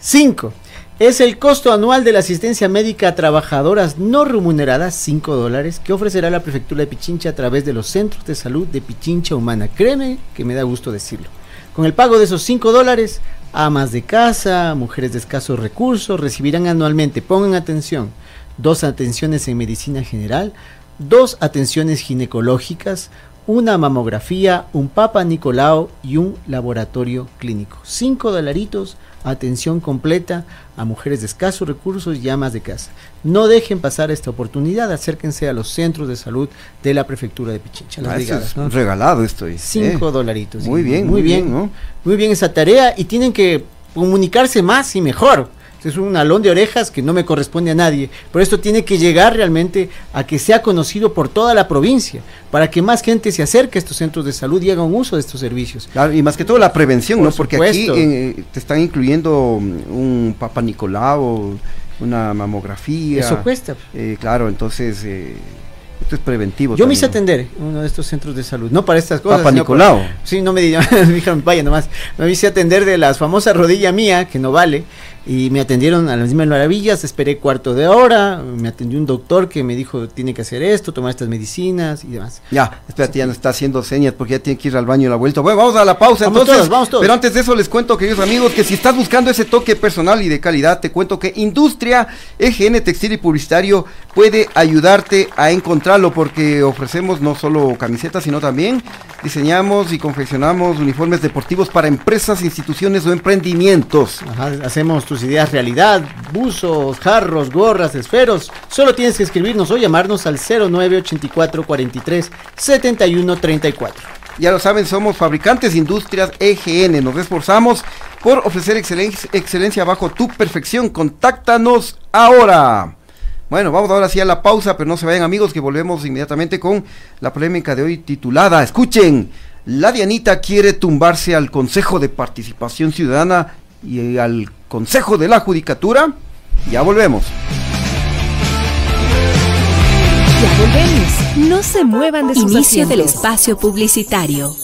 Cinco es el costo anual de la asistencia médica a trabajadoras no remuneradas, 5 dólares, que ofrecerá la prefectura de Pichincha a través de los centros de salud de Pichincha Humana. Créeme que me da gusto decirlo. Con el pago de esos 5 dólares, amas de casa, mujeres de escasos recursos recibirán anualmente, pongan atención, dos atenciones en medicina general, dos atenciones ginecológicas, una mamografía, un papa Nicolau y un laboratorio clínico. 5 dolaritos atención completa a mujeres de escasos recursos y amas de casa. No dejen pasar esta oportunidad, acérquense a los centros de salud de la prefectura de Pichincha. Ah, regalado estoy. Cinco ¿eh? dolaritos. Muy bien, muy bien, ¿no? Muy bien esa tarea y tienen que comunicarse más y mejor es un alón de orejas que no me corresponde a nadie, pero esto tiene que llegar realmente a que sea conocido por toda la provincia, para que más gente se acerque a estos centros de salud y haga un uso de estos servicios. y más que todo la prevención, ¿no? Porque aquí eh, te están incluyendo un Papa Nicolau, una mamografía. Eso cuesta. Eh, claro, entonces eh, esto es preventivo. Yo me hice atender en uno de estos centros de salud, no para estas cosas. Papa Nicolau. sí, no me dijeron, vaya nomás. Me hice atender de las famosas rodillas mía, que no vale y me atendieron a las mismas maravillas, esperé cuarto de hora, me atendió un doctor que me dijo tiene que hacer esto, tomar estas medicinas y demás. Ya, espérate, ya no está haciendo señas porque ya tiene que ir al baño y la vuelta. Bueno, vamos a la pausa vamos entonces. Todos, vamos todos. Pero antes de eso les cuento, queridos amigos, que si estás buscando ese toque personal y de calidad, te cuento que Industria EGN Textil y Publicitario puede ayudarte a encontrarlo porque ofrecemos no solo camisetas, sino también diseñamos y confeccionamos uniformes deportivos para empresas, instituciones o emprendimientos. Ajá, hacemos ideas realidad, buzos, jarros, gorras, esferos. Solo tienes que escribirnos o llamarnos al 0984 43 71 34. Ya lo saben, somos fabricantes industrias EGN. Nos esforzamos por ofrecer excelencia, excelencia bajo tu perfección. Contáctanos ahora. Bueno, vamos ahora sí a la pausa, pero no se vayan amigos que volvemos inmediatamente con la polémica de hoy titulada, escuchen, la Dianita quiere tumbarse al Consejo de Participación Ciudadana y al Consejo de la Judicatura. Ya volvemos. Ya volvemos. No se muevan de sus Inicio del espacio publicitario.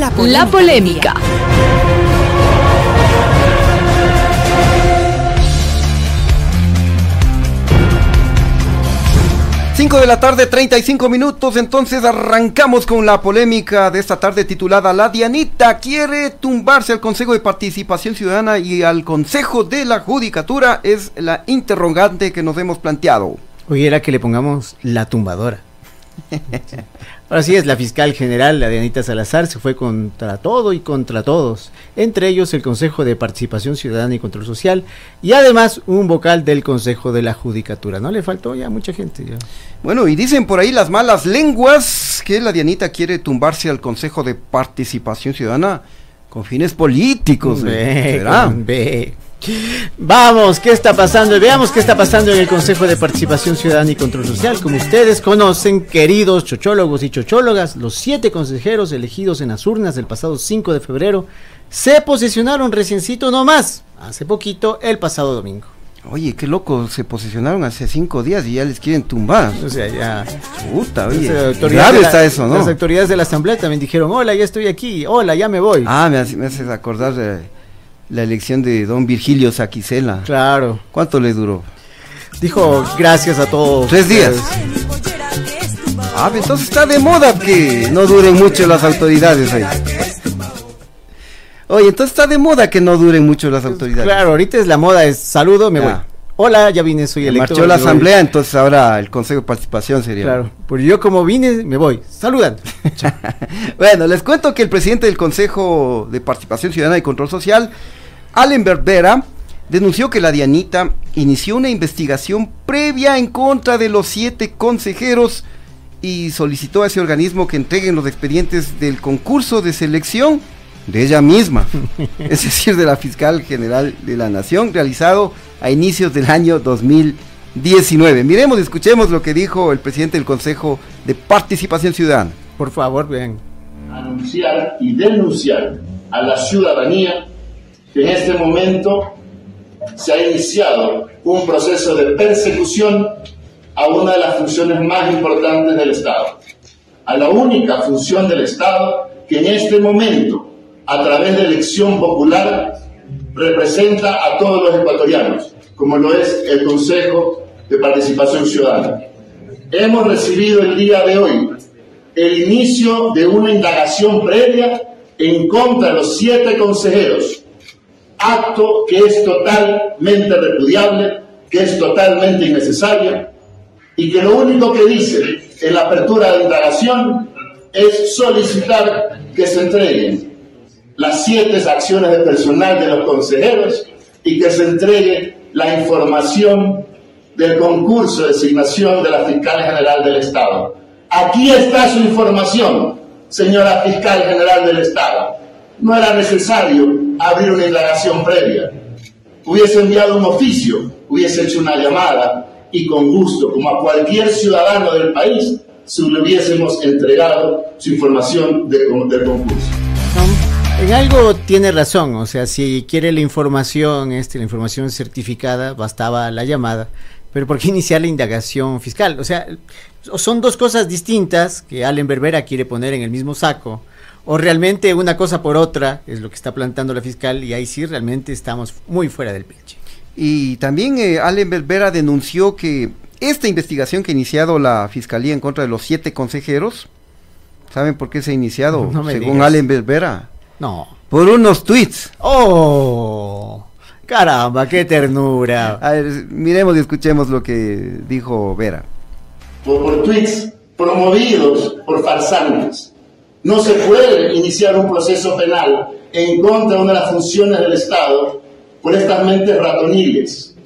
La La polémica. 5 de la tarde, 35 minutos, entonces arrancamos con la polémica de esta tarde titulada La Dianita quiere tumbarse al Consejo de Participación Ciudadana y al Consejo de la Judicatura, es la interrogante que nos hemos planteado. Oye, era que le pongamos la tumbadora. Ahora sí es, la fiscal general, la Dianita Salazar, se fue contra todo y contra todos, entre ellos el Consejo de Participación Ciudadana y Control Social y además un vocal del Consejo de la Judicatura. ¿No le faltó ya mucha gente? Ya. Bueno, y dicen por ahí las malas lenguas que la Dianita quiere tumbarse al Consejo de Participación Ciudadana con fines políticos. Ve. Vamos, ¿qué está pasando? Veamos qué está pasando en el Consejo de Participación Ciudadana y Control Social. Como ustedes conocen, queridos chochólogos y chochólogas, los siete consejeros elegidos en las urnas del pasado 5 de febrero se posicionaron reciencito nomás, hace poquito, el pasado domingo. Oye, qué loco, se posicionaron hace cinco días y ya les quieren tumbar. O sea, ya. Puta, oye. Grave está eso, ¿no? Las autoridades de la Asamblea también dijeron, hola, ya estoy aquí, hola, ya me voy. Ah, me, me haces acordar de la elección de don Virgilio Saquicela. Claro. ¿Cuánto le duró? Dijo gracias a todos. Tres días. Ah, entonces está de moda que no duren mucho las autoridades ahí. Oye, entonces está de moda que no duren mucho las autoridades. Claro, ahorita es la moda, es saludo, me voy. Hola, ya vine, soy electo. Marchó la asamblea, entonces ahora el consejo de participación sería. Claro, pues yo como vine, me voy. Saludan. bueno, les cuento que el presidente del Consejo de Participación Ciudadana y Control Social, Allen Berbera denunció que la Dianita inició una investigación previa en contra de los siete consejeros y solicitó a ese organismo que entreguen los expedientes del concurso de selección de ella misma, es decir, de la fiscal general de la Nación, realizado a inicios del año 2019. Miremos y escuchemos lo que dijo el presidente del Consejo de Participación Ciudadana. Por favor, bien. Anunciar y denunciar a la ciudadanía que en este momento se ha iniciado un proceso de persecución a una de las funciones más importantes del Estado, a la única función del Estado que en este momento a través de elección popular representa a todos los ecuatorianos, como lo es el Consejo de Participación Ciudadana. Hemos recibido el día de hoy el inicio de una indagación previa en contra de los siete consejeros, acto que es totalmente repudiable, que es totalmente innecesario y que lo único que dice en la apertura de indagación es solicitar que se entreguen las siete acciones de personal de los consejeros y que se entregue la información del concurso de designación de la fiscal general del Estado. Aquí está su información, señora fiscal general del Estado. No era necesario abrir una indagación previa. Hubiese enviado un oficio, hubiese hecho una llamada y con gusto, como a cualquier ciudadano del país, si le hubiésemos entregado su información del concurso. En algo tiene razón, o sea, si quiere la información, este, la información certificada, bastaba la llamada, pero ¿por qué iniciar la indagación fiscal? O sea, son dos cosas distintas que Allen Berbera quiere poner en el mismo saco, o realmente una cosa por otra es lo que está plantando la fiscal y ahí sí realmente estamos muy fuera del pinche. Y también eh, Allen Berbera denunció que esta investigación que ha iniciado la fiscalía en contra de los siete consejeros, ¿saben por qué se ha iniciado? Según Allen Berbera no. Por unos tweets. ¡Oh! Caramba, qué ternura. A ver, miremos y escuchemos lo que dijo Vera. Por, tweets promovidos por farsantes. No se puede iniciar un proceso penal en contra de una de las funciones del Estado por estas mentes ratoniles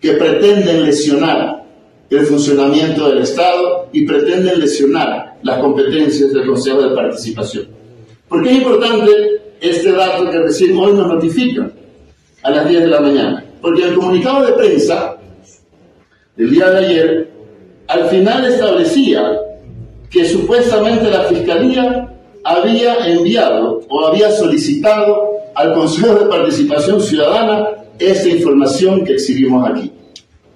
que pretenden lesionar el funcionamiento del Estado y pretenden lesionar las competencias del Consejo de Participación. ¿Por qué es importante este dato que recién hoy nos notifican a las 10 de la mañana. Porque el comunicado de prensa del día de ayer al final establecía que supuestamente la Fiscalía había enviado o había solicitado al Consejo de Participación Ciudadana esta información que exhibimos aquí.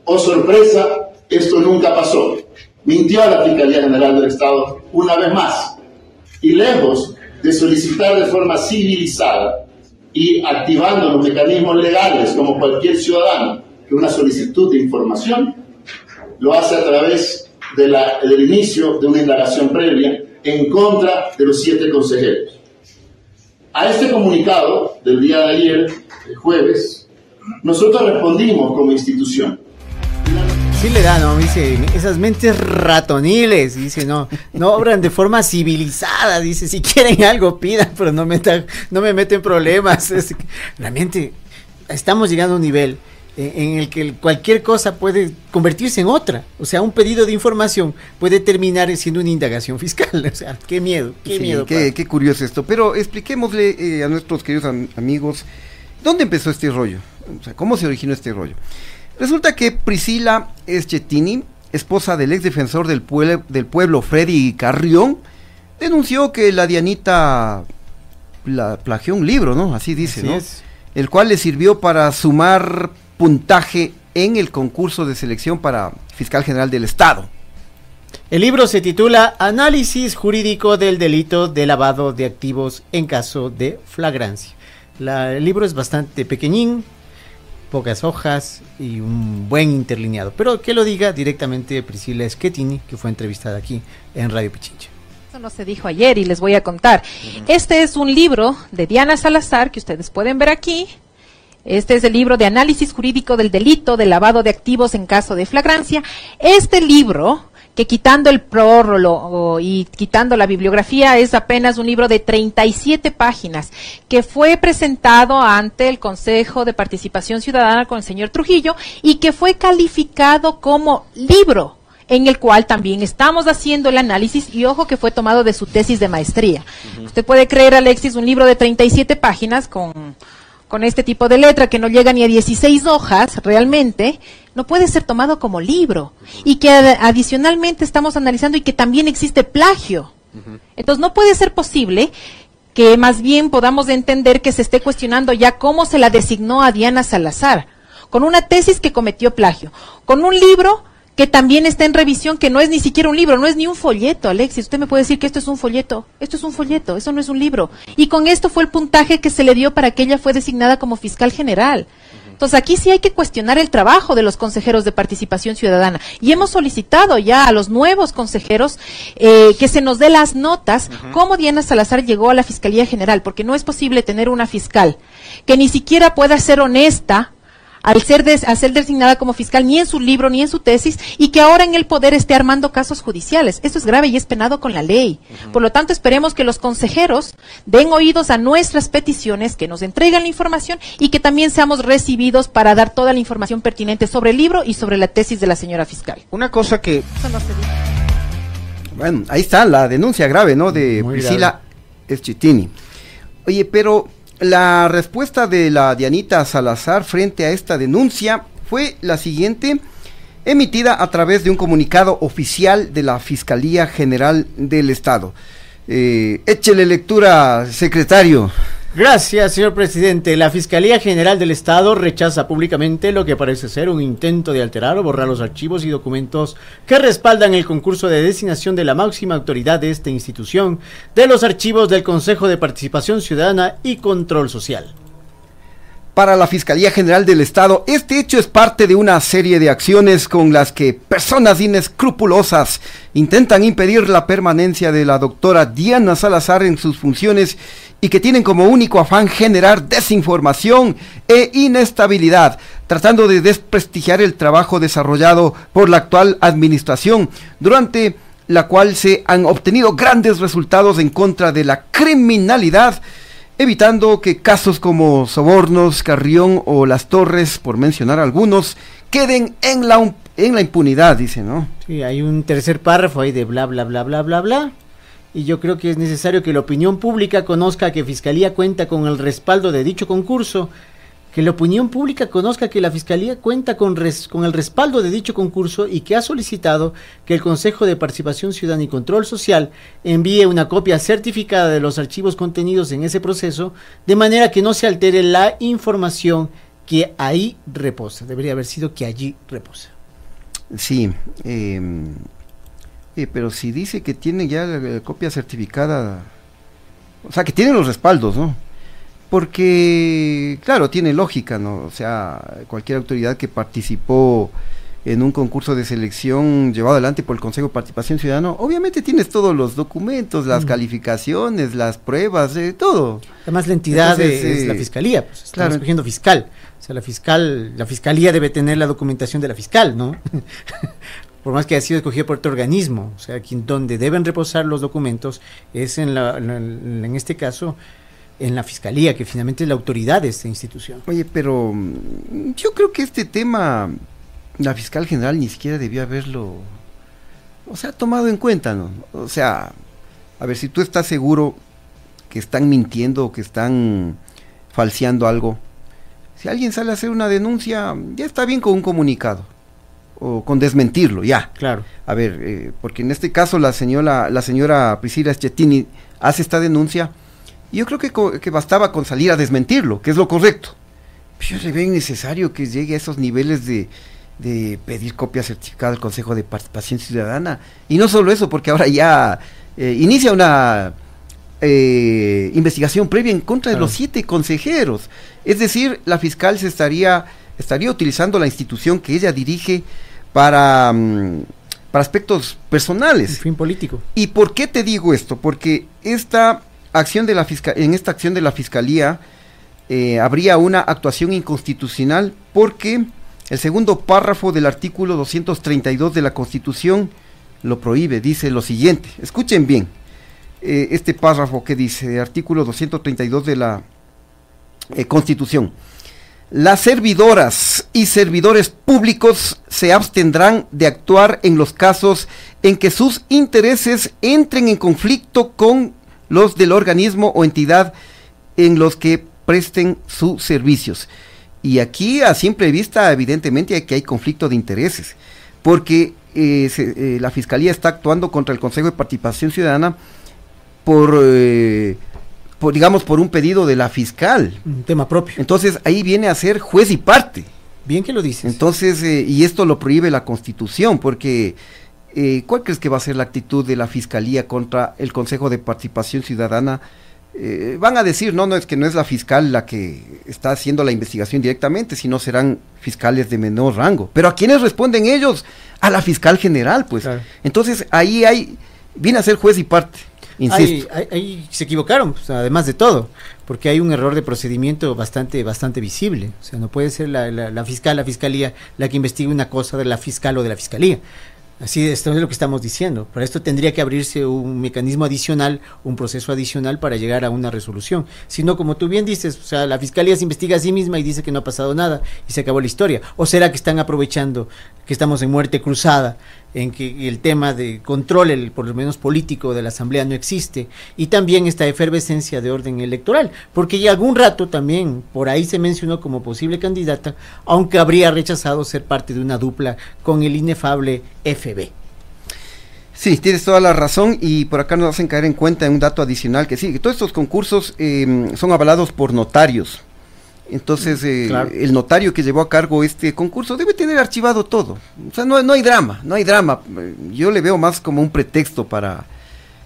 Oh sorpresa, esto nunca pasó. Mintió a la Fiscalía General del Estado una vez más. Y lejos de solicitar de forma civilizada y activando los mecanismos legales como cualquier ciudadano que una solicitud de información, lo hace a través del inicio de una indagación previa en contra de los siete consejeros. A este comunicado del día de ayer, el jueves, nosotros respondimos como institución sí le da, ¿no? Dice, esas mentes ratoniles, dice, no, no obran de forma civilizada, dice, si quieren algo pidan, pero no, no me meten problemas. realmente estamos llegando a un nivel en, el que cualquier cosa puede convertirse en otra. O sea, un pedido de información puede terminar siendo una indagación fiscal. O sea, qué miedo, qué miedo. Qué, qué, curioso esto. Pero expliquémosle eh, a nuestros queridos amigos, ¿dónde empezó este rollo? O sea, ¿cómo se originó este rollo? Resulta que Priscila Eschettini, esposa del ex defensor del, del pueblo Freddy Carrión, denunció que la Dianita la plagió un libro, ¿no? Así dice, ¿no? El cual le sirvió para sumar puntaje en el concurso de selección para fiscal general del Estado. El libro se titula Análisis jurídico del delito de lavado de activos en caso de flagrancia. el libro es bastante pequeñín, pocas hojas y un buen interlineado. Pero que lo diga directamente Priscila Schettini, que fue entrevistada aquí en Radio Pichincha. Eso no se dijo ayer y les voy a contar. Este es un libro de Diana Salazar que ustedes pueden ver aquí. Este es el libro de análisis jurídico del delito de lavado de activos en caso de flagrancia. Este libro que quitando el prólogo y quitando la bibliografía es apenas un libro de 37 páginas que fue presentado ante el Consejo de Participación Ciudadana con el señor Trujillo y que fue calificado como libro en el cual también estamos haciendo el análisis y ojo que fue tomado de su tesis de maestría. Usted puede creer, Alexis, un libro de 37 páginas con, con este tipo de letra que no llega ni a 16 hojas realmente, no puede ser tomado como libro. Y que adicionalmente estamos analizando y que también existe plagio. Entonces no puede ser posible que más bien podamos entender que se esté cuestionando ya cómo se la designó a Diana Salazar, con una tesis que cometió plagio, con un libro que también está en revisión, que no es ni siquiera un libro, no es ni un folleto, Alexis. Usted me puede decir que esto es un folleto. Esto es un folleto, eso no es un libro. Y con esto fue el puntaje que se le dio para que ella fue designada como fiscal general. Entonces aquí sí hay que cuestionar el trabajo de los consejeros de participación ciudadana y hemos solicitado ya a los nuevos consejeros eh, que se nos dé las notas cómo Diana Salazar llegó a la Fiscalía General, porque no es posible tener una fiscal que ni siquiera pueda ser honesta al ser, ser designada como fiscal ni en su libro ni en su tesis y que ahora en el poder esté armando casos judiciales. Esto es grave y es penado con la ley. Por lo tanto, esperemos que los consejeros den oídos a nuestras peticiones, que nos entreguen la información y que también seamos recibidos para dar toda la información pertinente sobre el libro y sobre la tesis de la señora fiscal. Una cosa que... bueno, ahí está la denuncia grave, ¿no? De Priscila Eschitini. Oye, pero la respuesta de la Dianita Salazar frente a esta denuncia fue la siguiente, emitida a través de un comunicado oficial de la Fiscalía General del Estado. Eh, échele lectura, secretario. Gracias, señor presidente. La Fiscalía General del Estado rechaza públicamente lo que parece ser un intento de alterar o borrar los archivos y documentos que respaldan el concurso de designación de la máxima autoridad de esta institución de los archivos del Consejo de Participación Ciudadana y Control Social para la Fiscalía General del Estado, este hecho es parte de una serie de acciones con las que personas inescrupulosas intentan impedir la permanencia de la doctora Diana Salazar en sus funciones y que tienen como único afán generar desinformación e inestabilidad, tratando de desprestigiar el trabajo desarrollado por la actual administración, durante la cual se han obtenido grandes resultados en contra de la criminalidad evitando que casos como Sobornos, Carrión o Las Torres, por mencionar algunos, queden en la, en la impunidad, dice, ¿no? Sí, hay un tercer párrafo ahí de bla, bla, bla, bla, bla, bla. Y yo creo que es necesario que la opinión pública conozca que Fiscalía cuenta con el respaldo de dicho concurso que la opinión pública conozca que la Fiscalía cuenta con, el respaldo de dicho concurso y que ha solicitado que el Consejo de Participación Ciudadana y Control Social envíe una copia certificada de los archivos contenidos en ese proceso, de manera que no se altere la información que ahí reposa. Debería haber sido que allí reposa. Sí, em, eh, pero si dice que tiene ya la copia certificada, o sea, que tiene los respaldos, ¿no? Porque, claro, tiene lógica, ¿no? O sea, cualquier autoridad que participó en un concurso de selección llevado adelante por el Consejo de Participación Ciudadana, obviamente tienes todos los documentos, las mm. calificaciones, las pruebas, eh, todo. Además, la entidad es, la fiscalía, pues estamos claro. escogiendo fiscal. O sea, la fiscal, la fiscalía debe tener la documentación de la fiscal, ¿no? por más que haya sido escogido por otro organismo, o sea, quien, donde deben reposar los documentos es en, la, en este caso en la fiscalía, que finalmente es la autoridad de esta institución. Oye, pero mm, yo creo que este tema, la fiscal general ni siquiera debió haberlo, o sea, tomado en cuenta, ¿no? O sea, a ver, si tú estás seguro que están mintiendo, que están falseando algo, si alguien sale a hacer una denuncia, ya está bien con un comunicado o con desmentirlo, ya. Claro. A ver, eh, porque en este caso la señora, la señora Priscila Schettini hace esta denuncia y yo creo que, que, bastaba con salir a desmentirlo, que es lo correcto. Pero yo le veo innecesario que llegue a esos niveles de, de pedir copia certificada al Consejo de Participación Ciudadana. Y no solo eso, porque ahora ya eh, inicia una eh, investigación previa en contra de los siete consejeros. Es decir, la fiscal se estaría, estaría utilizando la institución que ella dirige para, mm, para aspectos personales. El fin político. ¿Y por qué te digo esto? Porque esta acción de la en esta acción de la Fiscalía eh, habría una actuación inconstitucional porque el segundo párrafo del artículo 232 de la Constitución lo prohíbe, dice lo siguiente, escuchen bien, eh, este párrafo que dice, artículo 232 de la eh, Constitución, Las servidoras y servidores públicos se abstendrán de actuar en los casos en que sus intereses entren en conflicto con los del organismo o entidad en los que presten sus servicios. Y aquí a simple vista evidentemente hay que hay conflicto de intereses, porque eh, eh, la Fiscalía está actuando contra el Consejo de Participación Ciudadana por, eh, por, digamos, por un pedido de la fiscal. Un tema propio. Entonces ahí viene a ser juez y parte. Bien que lo dices. Entonces, y esto lo prohíbe la Constitución, porque ¿cuál crees que va a ser la actitud de la Fiscalía contra el Consejo de Participación Ciudadana? Eh, van a decir, no, no es que no es la fiscal la que está haciendo la investigación directamente, sino serán fiscales de menor rango. Pero ¿a quiénes responden ellos? A la fiscal general, pues. Entonces ahí hay, viene a ser juez y parte. Insisto. Ahí, se equivocaron, además de todo, porque hay un error de procedimiento bastante, bastante visible. O sea, no puede ser la, la fiscal, la fiscalía, la que investigue una cosa de la fiscal o de la fiscalía. Así esto es lo que estamos diciendo. Para esto tendría que abrirse un mecanismo adicional, un proceso adicional para llegar a una resolución. Si no, como tú bien dices, o sea, la fiscalía se investiga a sí misma y dice que no ha pasado nada y se acabó la historia. ¿O será que están aprovechando que estamos en muerte cruzada en que el tema de control, el, por lo menos político de la Asamblea no existe, y también esta efervescencia de orden electoral, porque ya algún rato también por ahí se mencionó como posible candidata, aunque habría rechazado ser parte de una dupla con el inefable FB. Sí, tienes toda la razón y por acá nos hacen caer en cuenta en un dato adicional que sí, que todos estos concursos eh, son avalados por notarios. Entonces, eh, el notario que llevó a cargo este concurso debe tener archivado todo. O sea, no, no hay drama, no hay drama. Yo le veo más como un pretexto para...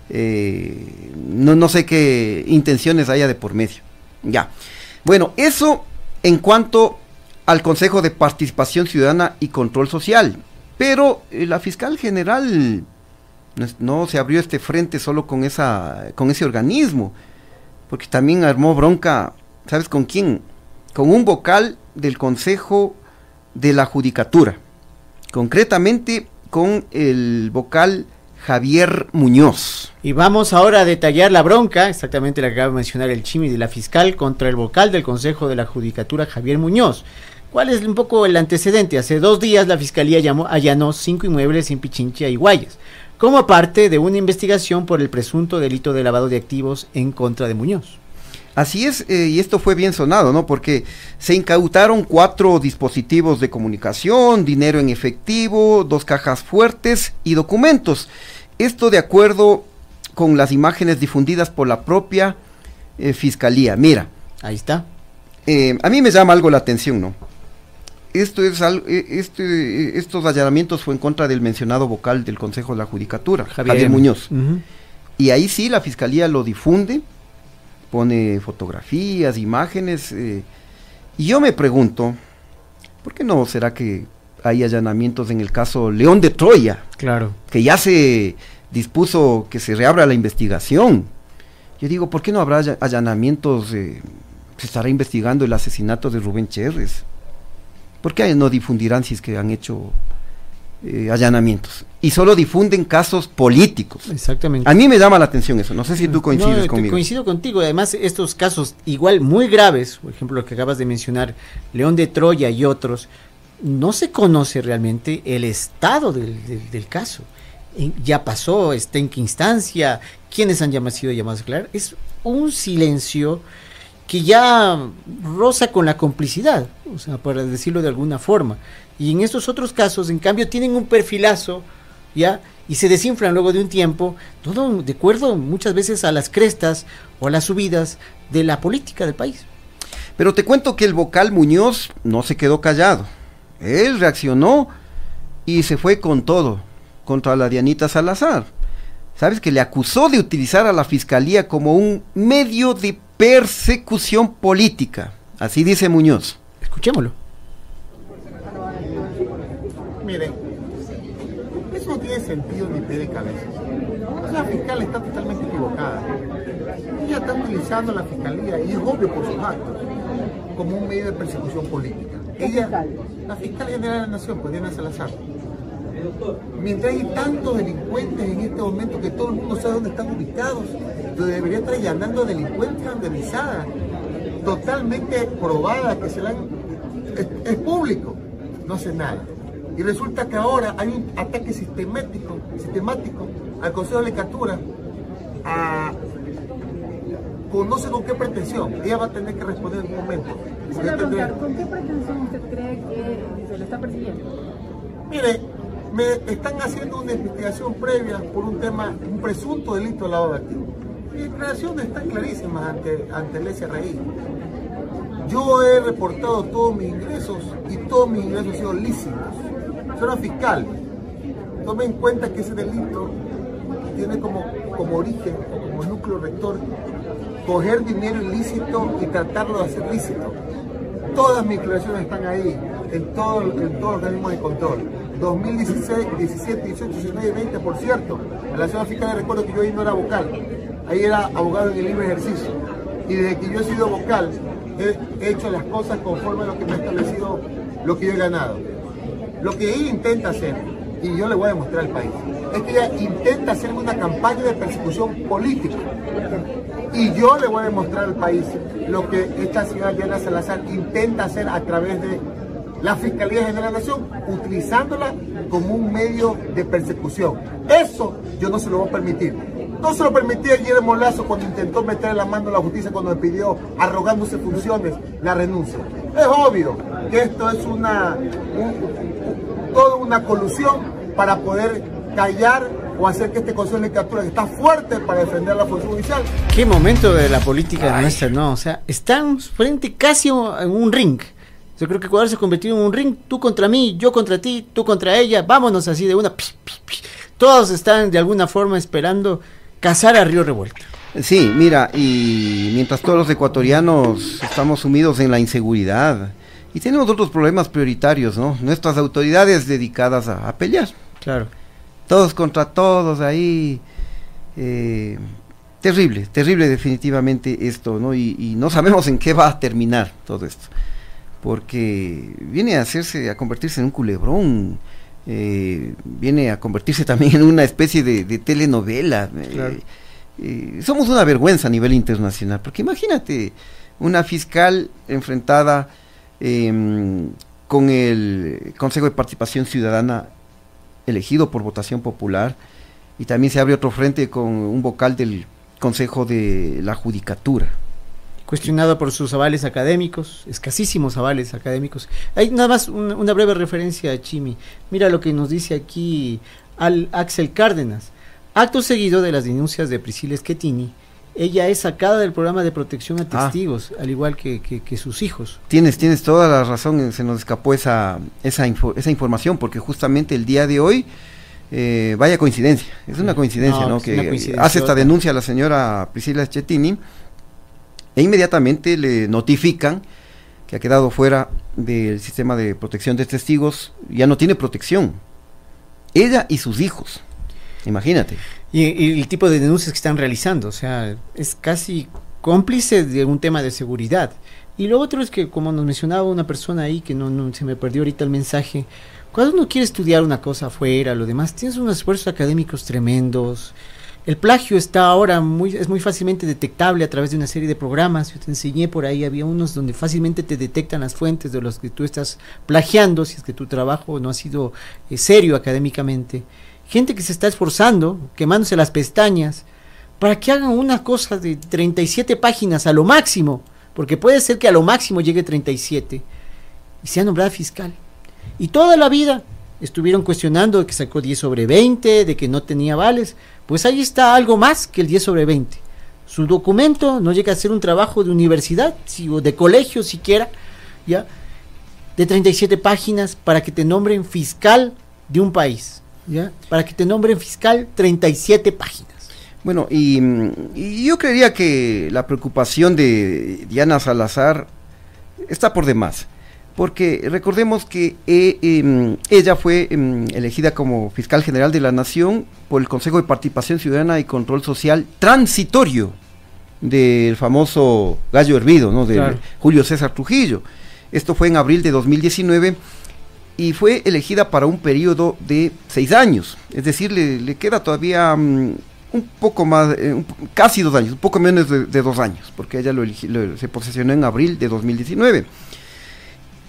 Eh, no, no sé qué intenciones haya de por medio. Ya. Bueno, eso en cuanto al Consejo de Participación Ciudadana y Control Social. Pero eh, la fiscal general no, se abrió este frente solo con, esa, con ese organismo, porque también armó bronca, ¿sabes con quién? Con un vocal del Consejo de la Judicatura, concretamente con el vocal Javier Muñoz. Y vamos ahora a detallar la bronca, exactamente la que acaba de mencionar el Chimi de la fiscal, contra el vocal del Consejo de la Judicatura, Javier Muñoz. ¿Cuál es un poco el antecedente? Hace dos días la fiscalía llamó, allanó cinco inmuebles en Pichincha y Guayas, como parte de una investigación por el presunto delito de lavado de activos en contra de Muñoz. Así es, eh, y esto fue bien sonado, ¿no? Porque se incautaron cuatro dispositivos de comunicación, dinero en efectivo, dos cajas fuertes y documentos. Esto de acuerdo con las imágenes difundidas por la propia eh, fiscalía. Mira. Ahí está. Eh, a mí me llama algo la atención, ¿no? Esto es este, estos allanamientos fue en contra del mencionado vocal del Consejo de la Judicatura, Javier, Muñoz. Y ahí sí la fiscalía lo difunde pone fotografías, imágenes. Eh, y yo me pregunto, ¿por qué no será que hay allanamientos en el caso León de Troya? Claro. Que ya se dispuso que se reabra la investigación. Yo digo, ¿por qué no habrá allanamientos? se estará investigando el asesinato de Rubén Cherres. ¿Por qué no difundirán si es que han hecho eh, allanamientos y solo difunden casos políticos. Exactamente. A mí me llama la atención eso, no sé si tú coincides conmigo. Coincido contigo, además estos casos igual muy graves, por ejemplo lo que acabas de mencionar, León de Troya y otros, no se conoce realmente el estado del, caso. ya pasó, está en qué instancia, quiénes han llamado, sido llamados a aclarar. Es un silencio que ya roza con la complicidad, o sea, para decirlo de alguna forma. Y en estos otros casos, en cambio, tienen un perfilazo, ¿ya? Y se desinflan luego de un tiempo, todo de acuerdo muchas veces a las crestas o a las subidas de la política del país. Pero te cuento que el vocal Muñoz no se quedó callado. Él reaccionó y se fue con todo contra la Dianita Salazar. ¿Sabes? Que le acusó de utilizar a la fiscalía como un medio de persecución política. Así dice Muñoz. Escuchémoslo. Miren, eso no tiene sentido ni pie de cabeza. La fiscal está totalmente equivocada. Ella está utilizando la fiscalía, y es obvio por sus actos, como un medio de persecución política. Ella, la fiscal general de la Nación, pues Diana Salazar, mientras hay tantos delincuentes en este momento que todo el mundo sabe dónde están ubicados, debería estar allanando delincuentes organizadas, totalmente probadas, que se la han es, público, no hace nada. Y resulta que ahora hay un ataque sistemático, sistemático al Consejo de Legislatura a con no sé con qué pretensión. Ella va a tener que responder en un momento. ¿con qué pretensión usted cree que se le está persiguiendo? Mire, me están haciendo una investigación previa por un tema, un presunto delito de lavado de activos. Mi declaraciones están clarísimas ante, ante Lesia Raíz. Yo he reportado todos mis ingresos y todos mis ingresos han sido lícitos. Soy fiscal. Tome en cuenta que ese delito tiene como, como origen como núcleo rector coger dinero ilícito y tratarlo de hacer lícito. Todas mis declaraciones están ahí, en todo, en todos los organismos de control. 2016, 17, 18, 19 y 20, por cierto, en la ciudad fiscal recuerdo que yo ahí no era vocal, ahí era abogado en el libre ejercicio. Y desde que yo he sido vocal, he hecho las cosas conforme a lo que me ha establecido, lo que yo he ganado. Lo que ella intenta hacer, y yo le voy a demostrar al país, es que ella intenta hacer una campaña de persecución política. Y yo le voy a demostrar al país lo que esta señora Diana Salazar intenta hacer a través de la Fiscalía General de la Nación, utilizándola como un medio de persecución. Eso yo no se lo voy a permitir. No se lo permití a Guillermo Lazo cuando intentó meter la mano a la justicia cuando me pidió, arrogándose funciones, la renuncia. Es obvio que esto es una, toda una colusión para poder callar o hacer que este Consejo de Legislatura, que está fuerte para defender la función judicial. Qué momento de la política nuestra, ¿no? O sea, están frente casi en un ring. Yo creo que Ecuador se ha convertido en un ring, tú contra mí, yo contra ti, tú contra ella, vámonos así de una... Todos están de alguna forma esperando cazar a Río Revuelta. Sí, mira, y mientras todos los ecuatorianos estamos sumidos en la inseguridad y tenemos otros problemas prioritarios, ¿no? Nuestras autoridades dedicadas a, a pelear. Claro todos contra todos ahí. Eh, terrible, terrible definitivamente esto, ¿no? Y, no sabemos en qué va a terminar todo esto, porque viene a hacerse, a convertirse en un culebrón, eh, viene a convertirse también en una especie de, telenovela. Eh, somos una vergüenza a nivel internacional, porque imagínate una fiscal enfrentada em, con el Consejo de Participación Ciudadana elegido por votación popular, y también se abre otro frente con un vocal del Consejo de la Judicatura. Cuestionado por sus avales académicos, escasísimos avales académicos. Hay nada más una, breve referencia a Chimi. Mira lo que nos dice aquí al Axel Cárdenas. Acto seguido de las denuncias de Priscila Schettini, ella es sacada del programa de protección a ah. testigos, al igual que, sus hijos. Tienes, tienes toda la razón, se nos escapó esa, esa, esa información, porque justamente el día de hoy, eh, vaya coincidencia, es una coincidencia, ¿no? Que hace esta denuncia a la señora Priscila Schettini e inmediatamente le notifican que ha quedado fuera del sistema de protección de testigos, ya no tiene protección. Ella y sus hijos. Imagínate. Y, el tipo de denuncias que están realizando, o sea, es casi cómplice de un tema de seguridad. Y lo otro es que, como nos mencionaba una persona ahí, que no, no se me perdió ahorita el mensaje, cuando uno quiere estudiar una cosa afuera, lo demás, tienes unos esfuerzos académicos tremendos. El plagio está ahora muy, es muy fácilmente detectable a través de una serie de programas. Yo te enseñé por ahí, había unos donde fácilmente te detectan las fuentes de los que tú estás plagiando, si es que tu trabajo no ha sido eh, serio académicamente gente que se está esforzando, quemándose las pestañas, para que hagan una cosa de 37 páginas a lo máximo, porque puede ser que a lo máximo llegue 37, y sea nombrada fiscal. Y toda la vida estuvieron cuestionando de que sacó 10 sobre 20, de que no tenía vales, pues ahí está algo más que el 10 sobre 20. Su documento no llega a ser un trabajo de universidad, o de colegio siquiera, ¿ya? De 37 páginas para que te nombren fiscal de un país. Para que te nombren fiscal 37 páginas. Bueno, y, yo creería que la preocupación de Diana Salazar está por demás, porque recordemos que eh, em, ella fue em, elegida como fiscal general de la Nación por el Consejo de Participación Ciudadana y Control Social transitorio del famoso gallo hervido, ¿no? De Julio César Trujillo. Esto fue en abril de 2019 y fue elegida para un periodo de seis años, es decir, le, queda todavía mm, un poco más, eh, casi dos años, un poco menos de, dos años, porque ella lo, se posesionó en abril de 2019.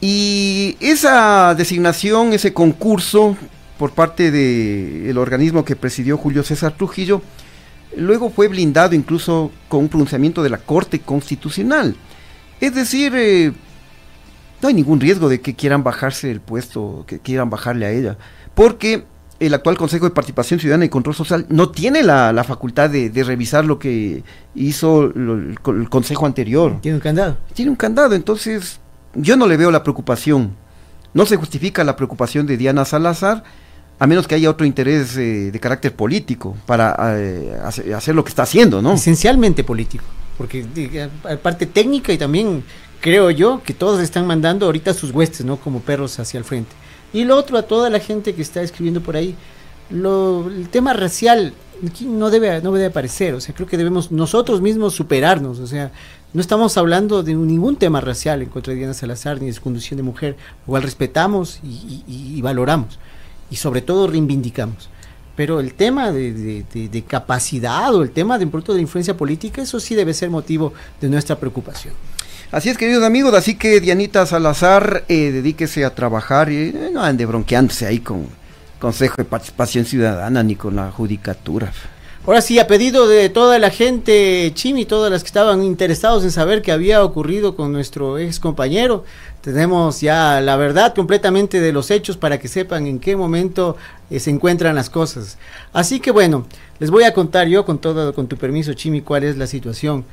Y esa designación, ese concurso por parte del organismo que presidió Julio César Trujillo, luego fue blindado incluso con un pronunciamiento de la Corte Constitucional. Es decir, eh, no hay ningún riesgo de que quieran bajarse el puesto, que quieran bajarle a ella, porque el actual Consejo de Participación Ciudadana y Control Social no tiene la, facultad de, revisar lo que hizo el, Consejo anterior. Tiene un candado. Tiene un candado, entonces yo no le veo la preocupación. No se justifica la preocupación de Diana Salazar, a menos que haya otro interés eh, de carácter político para eh, hacer, lo que está haciendo, ¿no? Esencialmente político, porque parte técnica y también creo yo que todos están mandando ahorita sus huestes, ¿no? Como perros hacia el frente. Y lo otro, a toda la gente que está escribiendo por ahí, lo, el tema racial no debe, no debe aparecer, o sea, creo que debemos nosotros mismos superarnos, o sea, no estamos hablando de ningún tema racial en contra de Diana Salazar ni de su condición de mujer, igual respetamos y, valoramos, y sobre todo reivindicamos. Pero el tema de, capacidad o el tema de de influencia política, eso sí debe ser motivo de nuestra preocupación. Así es, queridos amigos, así que Dianita Salazar, eh, dedíquese a trabajar y eh, no ande bronqueándose ahí con Consejo de Participación Ciudadana ni con la Judicatura. Ahora sí, a pedido de toda la gente, Chimi, todas las que estaban interesados en saber qué había ocurrido con nuestro ex compañero, tenemos ya la verdad completamente de los hechos para que sepan en qué momento eh, se encuentran las cosas. Así que bueno, les voy a contar yo con todo, con tu permiso, Chimi, cuál es la situación.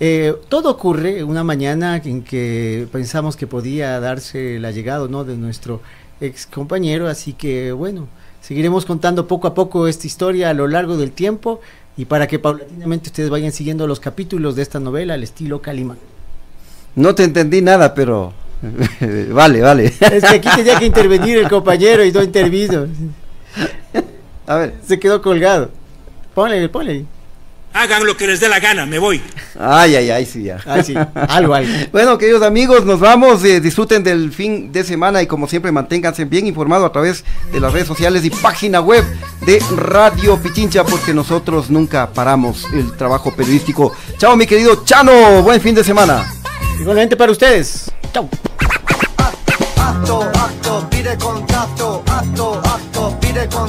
Eh, todo ocurre una mañana en que pensamos que podía darse la llegada ¿no? de nuestro ex compañero, así que bueno, seguiremos contando poco a poco esta historia a lo largo del tiempo y para que paulatinamente ustedes vayan siguiendo los capítulos de esta novela al estilo Calimán. No te entendí nada, pero vale, vale. Es que aquí tenía que intervenir el compañero y no intervino. A ver. Se quedó colgado. Ponle, ponle. Hagan lo que les dé la gana, me voy. Ay, ay, ay, sí, ya. Ay, sí, algo, algo. Bueno, queridos amigos, nos vamos. Eh, disfruten del fin de semana y como siempre manténganse bien informados a través de las redes sociales y página web de Radio Pichincha porque nosotros nunca paramos el trabajo periodístico. Chao, mi querido Chano. Buen fin de semana. Igualmente para ustedes. Chao.